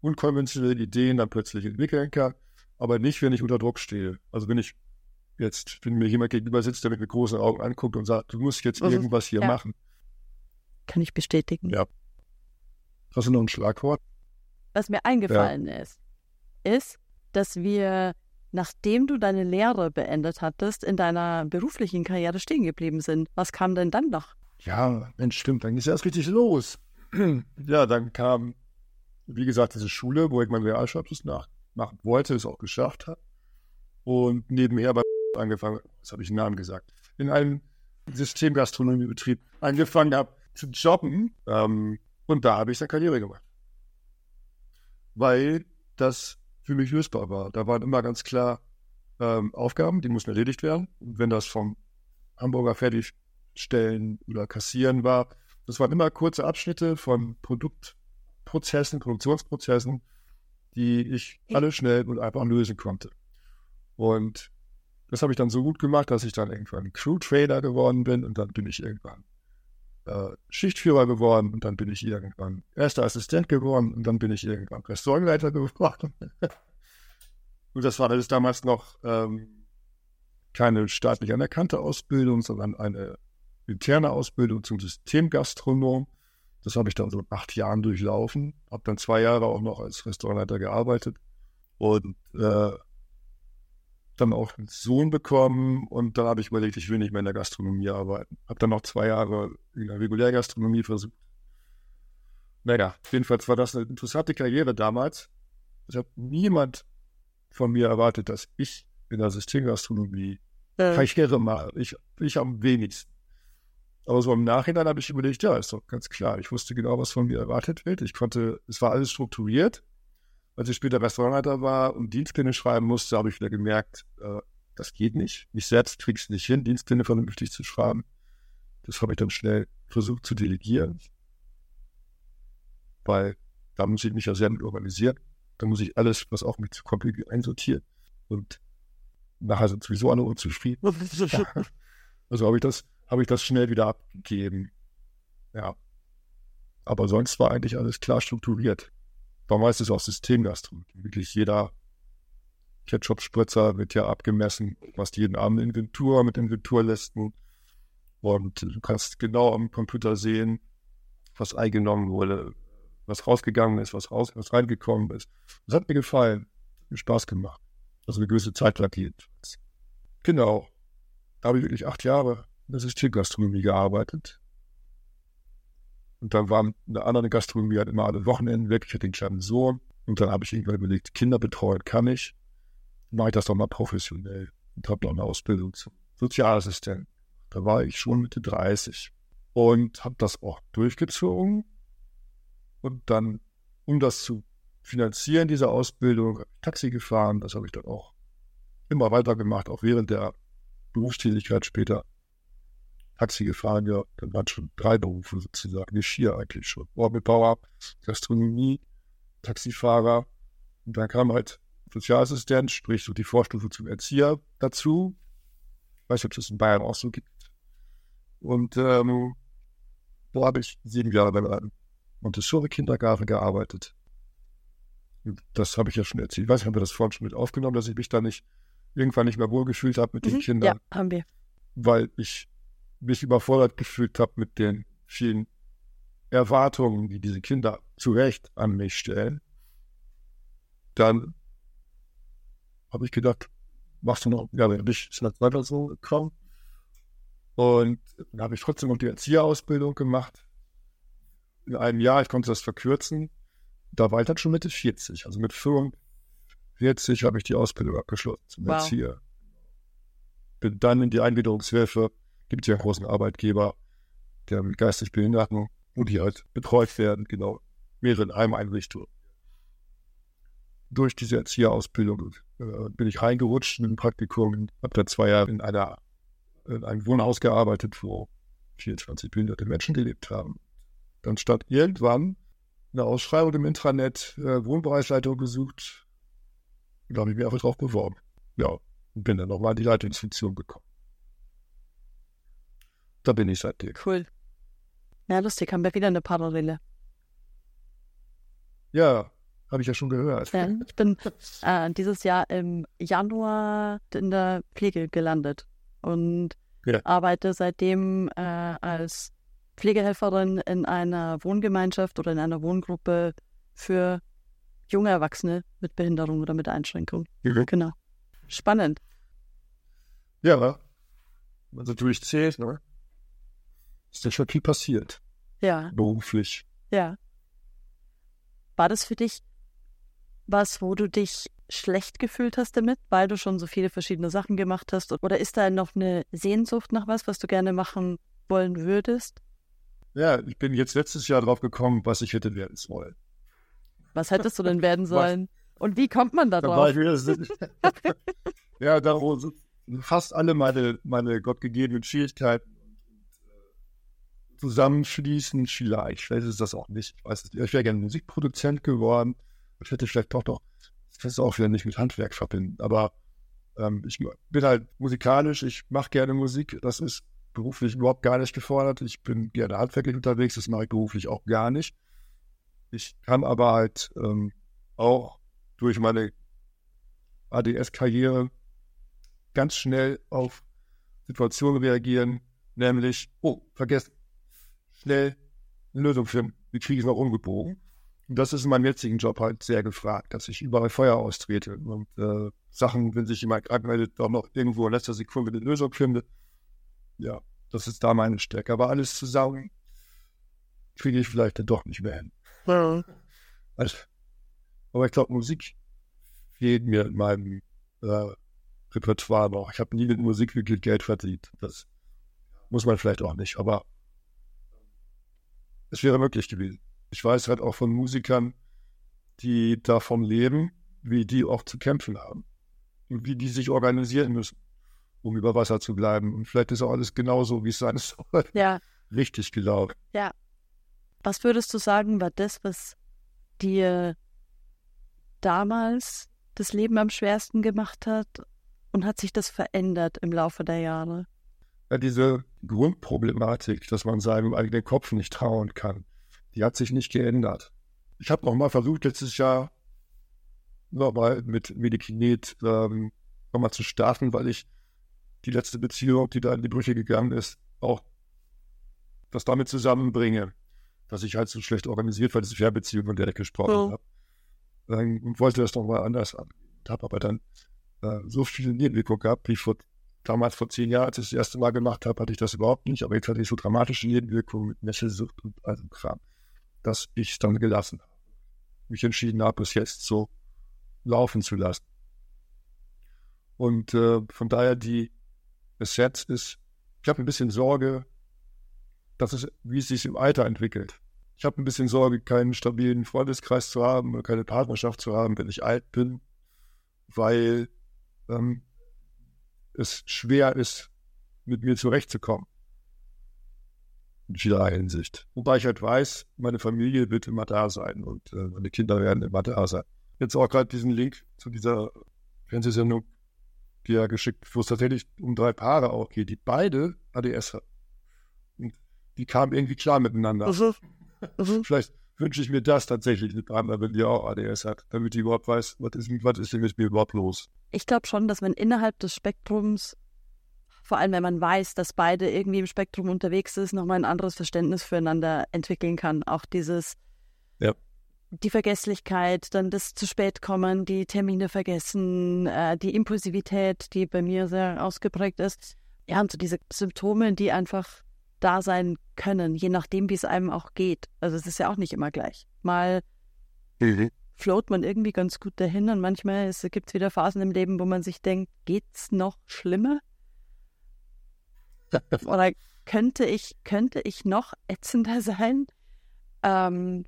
unkonventionelle Ideen dann plötzlich entwickeln kann, aber nicht, wenn ich unter Druck stehe. Also wenn ich jetzt, wenn mir jemand gegenüber sitzt, der mich mit großen Augen anguckt und sagt, du musst jetzt irgendwas hier ja. machen. Kann ich bestätigen. Ja. Hast du noch ein Schlagwort? Was mir eingefallen ja. ist, ist, dass wir, nachdem du deine Lehre beendet hattest, in deiner beruflichen Karriere stehen geblieben sind. Was kam denn dann noch? Ja, Mensch, stimmt, dann es erst richtig los. ja, dann kam, wie gesagt, diese Schule, wo ich meinen Realschulabschluss nachmachen wollte, es auch geschafft habe. Und nebenher bei angefangen, was habe ich den Namen gesagt, in einem Systemgastronomiebetrieb angefangen habe zu jobben. Ähm, und da habe ich eine Karriere gemacht. Weil das für mich lösbar war. Da waren immer ganz klar ähm, Aufgaben, die mussten erledigt werden. Und wenn das vom Hamburger Fertigstellen oder Kassieren war, das waren immer kurze Abschnitte von Produktprozessen, Produktionsprozessen, die ich alle schnell und einfach lösen konnte. Und das habe ich dann so gut gemacht, dass ich dann irgendwann Crew-Trainer geworden bin und dann bin ich irgendwann äh, Schichtführer geworden und dann bin ich irgendwann erster Assistent geworden und dann bin ich irgendwann Restaurantleiter geworden. und das war alles damals noch ähm, keine staatlich anerkannte Ausbildung, sondern eine interne Ausbildung zum Systemgastronom. Das habe ich dann so in acht Jahren durchlaufen, habe dann zwei Jahre auch noch als Restaurantleiter gearbeitet und äh, dann auch einen Sohn bekommen und dann habe ich überlegt, ich will nicht mehr in der Gastronomie arbeiten. Habe dann noch zwei Jahre in der Regulärgastronomie versucht. Naja, jedenfalls war das eine interessante Karriere damals. Es hat niemand von mir erwartet, dass ich in der Systemgastronomie ja. Karriere mache. Ich, ich am wenigsten. Aber so im Nachhinein habe ich überlegt, ja, ist doch ganz klar. Ich wusste genau, was von mir erwartet wird. Ich konnte, es war alles strukturiert als ich später Restaurantleiter war und Dienstpläne schreiben musste, habe ich wieder gemerkt, äh, das geht nicht. Ich selbst kriege es nicht hin, Dienstpläne vernünftig zu schreiben. Das habe ich dann schnell versucht zu delegieren, weil da muss ich mich ja sehr mit organisieren. Da muss ich alles, was auch mit zu kompliziert einsortieren. Und nachher sind sowieso alle unzufrieden. also habe ich das, habe ich das schnell wieder abgegeben. Ja. Aber sonst war eigentlich alles klar strukturiert war meistens auch Systemgastronomie. Wirklich jeder Ketchup-Spritzer wird ja abgemessen, was jeden Abend Inventur mit Inventurlisten. Und du kannst genau am Computer sehen, was eingenommen wurde, was rausgegangen ist, was, raus, was reingekommen ist. Das hat mir gefallen, hat mir Spaß gemacht. Also eine gewisse Zeit lang jedenfalls. Genau. Da habe ich wirklich acht Jahre in der Systemgastronomie gearbeitet. Und dann war eine andere Gastronomie halt immer alle Wochenenden weg. Ich hatte einen kleinen Sohn. Und dann habe ich irgendwann überlegt, Kinder betreuen kann ich. Mache ich das doch mal professionell. Und habe noch eine Ausbildung zum Sozialassistent. Da war ich schon Mitte 30. Und habe das auch durchgezogen. Und dann, um das zu finanzieren, diese Ausbildung, Taxi gefahren. Das habe ich dann auch immer weiter gemacht, auch während der Berufstätigkeit später. Taxi gefahren, ja, dann waren schon drei Berufe sozusagen, die Skier eigentlich schon. Orgelbauer, Gastronomie, Taxifahrer. Und dann kam halt Sozialassistent, sprich so die Vorstufe zum Erzieher dazu. Ich weiß nicht, ob es das in Bayern auch so gibt. Und ähm, da habe ich sieben Jahre bei einem Montessori-Kindergarten gearbeitet. Und das habe ich ja schon erzählt. Ich weiß nicht, haben wir das vorhin schon mit aufgenommen, dass ich mich da nicht irgendwann nicht mehr wohlgefühlt habe mit mhm, den Kindern. Ja, haben wir. Weil ich mich überfordert gefühlt habe mit den vielen Erwartungen, die diese Kinder zu Recht an mich stellen, dann habe ich gedacht, machst du noch, ja, bin ich ist weiter so gekommen. Und dann habe ich trotzdem noch die Erzieherausbildung gemacht. In einem Jahr, ich konnte das verkürzen, Da war ich dann schon Mitte 40. Also mit 45 habe ich die Ausbildung abgeschlossen zum Wow. Erzieher. Bin dann in die Eingliederungshilfe. Gibt es ja einen großen Arbeitgeber, der mit geistig Behinderten, wo die halt betreut werden, genau, mehreren Heimeinrichtungen. Durch diese Erzieherausbildung äh, bin ich reingerutscht in ein Praktikum, habe da zwei Jahre in einer in einem Wohnhaus gearbeitet, wo 24 behinderte Menschen gelebt haben. Dann stand irgendwann eine Ausschreibung im Intranet, äh, Wohnbereichsleitung gesucht. Da habe ich mich einfach drauf beworben. Ja, und bin dann nochmal in die Leitungsfunktion gekommen. Da bin ich seitdem. Cool. Ja, lustig, haben wir wieder eine Parallele. Ja, habe ich ja schon gehört. Ja, ich bin äh, dieses Jahr im Januar in der Pflege gelandet und Ja. arbeite seitdem äh, als Pflegehelferin in einer Wohngemeinschaft oder in einer Wohngruppe für junge Erwachsene mit Behinderung oder mit Einschränkung. Mhm. Genau. Spannend. Ja, man so durchzählt, ne? Ist ja schon viel passiert, Ja, beruflich. ja. War das für dich was, wo du dich schlecht gefühlt hast damit, weil du schon so viele verschiedene Sachen gemacht hast? Oder ist da noch eine Sehnsucht nach was, was du gerne machen wollen würdest? Ja, ich bin jetzt letztes Jahr drauf gekommen, was ich hätte werden sollen. Was hättest du denn werden sollen? Und wie kommt man da drauf? ja, da fast alle meine, meine gottgegebenen Schwierigkeiten zusammenschließen, vielleicht. Vielleicht ist das auch nicht. Ich weiß nicht. Ich wäre gerne Musikproduzent geworden. Ich hätte vielleicht doch noch, das ist auch wieder nicht mit Handwerk verbinden, aber ähm, ich bin halt musikalisch, ich mache gerne Musik. Das ist beruflich überhaupt gar nicht gefordert. Ich bin gerne handwerklich unterwegs, das mache ich beruflich auch gar nicht. Ich kann aber halt ähm, auch durch meine ADS-Karriere ganz schnell auf Situationen reagieren, nämlich, oh, vergessen, schnell eine Lösung finden. Wie kriege ich es noch umgebogen? Und das ist in meinem jetzigen Job halt sehr gefragt, dass ich überall Feuer austrete und äh, Sachen, wenn sich jemand krank meldet, auch noch irgendwo in letzter Sekunde eine Lösung finde. Ja, das ist da meine Stärke. Aber alles zusammen kriege ich vielleicht dann doch nicht mehr hin. Also, aber ich glaube, Musik fehlt mir in meinem äh, Repertoire noch. Ich habe nie mit Musik wirklich Geld verdient. Das muss man vielleicht auch nicht, aber es wäre möglich gewesen. Ich weiß halt auch von Musikern, die davon leben, wie die auch zu kämpfen haben und wie die sich organisieren müssen, um über Wasser zu bleiben. Und vielleicht ist auch alles genauso, wie es sein soll, Ja, richtig gelaufen. was würdest du sagen, war das, was dir damals das Leben am schwersten gemacht hat? Und hat sich das verändert im Laufe der Jahre? Ja, diese Grundproblematik, dass man seinem eigenen Kopf nicht trauen kann, die hat sich nicht geändert. Ich habe nochmal versucht, letztes Jahr nochmal mit Medikinet ähm, nochmal zu starten, weil ich die letzte Beziehung, die da in die Brüche gegangen ist, auch das damit zusammenbringe, dass ich halt so schlecht organisiert war, diese Fernbeziehung, von der ich gesprochen Ja. habe. Ähm, und wollte das nochmal anders an. Habe aber dann äh, so viele Nebenwirkungen gehabt, wie ich vor damals vor zehn Jahren, als ich das erste Mal gemacht habe, hatte ich das überhaupt nicht. Aber jetzt hatte ich so dramatische Nebenwirkungen mit Nesselsucht und all dem Kram, dass ich es dann gelassen habe. Mich entschieden habe, es jetzt so laufen zu lassen. Und äh, von daher die Essenz ist, ich habe ein bisschen Sorge, dass es, wie es sich im Alter entwickelt. Ich habe ein bisschen Sorge, keinen stabilen Freundeskreis zu haben oder keine Partnerschaft zu haben, wenn ich alt bin, weil ähm, es schwer ist, mit mir zurechtzukommen. In vieler Hinsicht. Wobei ich halt weiß, meine Familie wird immer da sein und äh, meine Kinder werden immer da sein. Jetzt auch gerade diesen Link zu dieser Fernsehsendung, die er geschickt, wo es tatsächlich um drei Paare auch geht, die beide ADS haben. Und die kamen irgendwie klar miteinander. Vielleicht wünsche ich mir das tatsächlich mit Partner, wenn die auch ADS hat, damit die überhaupt weiß, was ist, was ist denn mit mir überhaupt los. Ich glaube schon, dass man innerhalb des Spektrums, vor allem wenn man weiß, dass beide irgendwie im Spektrum unterwegs ist, nochmal ein anderes Verständnis füreinander entwickeln kann. Auch dieses, Ja. die Vergesslichkeit, dann das zu spät kommen, die Termine vergessen, äh, die Impulsivität, die bei mir sehr ausgeprägt ist. Ja, und so diese Symptome, die einfach da sein können, je nachdem, wie es einem auch geht. Also es ist ja auch nicht immer gleich. Mal Mhm. float man irgendwie ganz gut dahin und manchmal gibt es wieder Phasen im Leben, wo man sich denkt, geht's noch schlimmer? Oder könnte ich, könnte ich noch ätzender sein? Ähm,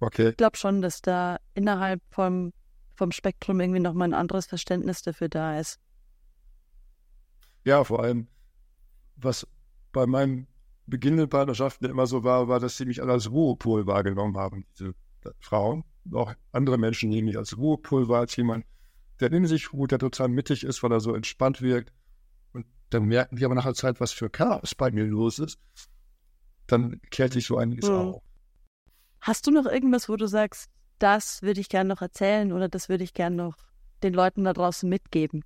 Okay. ich glaube schon, dass da innerhalb vom, vom Spektrum irgendwie nochmal ein anderes Verständnis dafür da ist. Ja, vor allem, was bei meinen beginnenden Partnerschaften immer so war, war, dass sie mich alle als Ruhepol wahrgenommen haben, diese Frauen. Auch andere Menschen nehmen mich als Ruhepol wahr, als jemand, der in sich ruht, der total mittig ist, weil er so entspannt wirkt. Und dann merken die aber nach einer Zeit, was für Chaos bei mir los ist. Dann klärt sich so einiges Mhm. auf. Hast du noch irgendwas, wo du sagst, das würde ich gerne noch erzählen oder das würde ich gerne noch den Leuten da draußen mitgeben?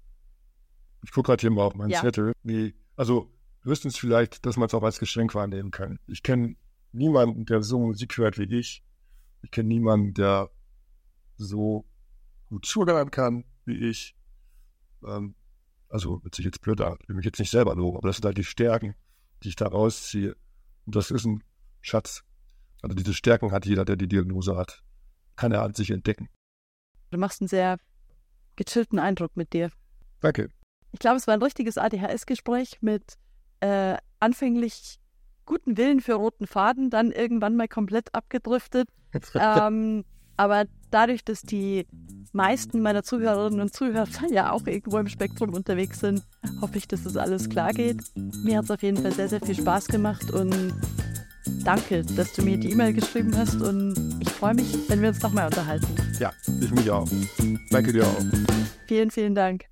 Ich gucke gerade hier mal auf meinen Ja. Zettel. Nee, also höchstens vielleicht, dass man es auch als Geschenk wahrnehmen kann. Ich kenne niemanden, der so Musik hört wie ich. Ich kenne niemanden, der so gut zuhören kann wie ich. Ähm, also hört sich jetzt blöd an, ich will mich jetzt nicht selber loben, aber das sind halt die Stärken, die ich da rausziehe. Und das ist ein Schatz. Also diese Stärken hat jeder, der die Diagnose hat. Kann er an sich entdecken. Du machst einen sehr gechillten Eindruck mit dir. Danke. Ich glaube, es war ein richtiges ADHS-Gespräch mit äh, anfänglich guten Willen für roten Faden, dann irgendwann mal komplett abgedriftet. ähm, aber dadurch, dass die meisten meiner Zuhörerinnen und Zuhörer ja auch irgendwo im Spektrum unterwegs sind, hoffe ich, dass das alles klar geht. Mir hat es auf jeden Fall sehr, sehr viel Spaß gemacht und danke, dass du mir die E-Mail geschrieben hast und ich freue mich, wenn wir uns nochmal unterhalten. ja, ich mich auch. Danke dir auch. Vielen, vielen Dank.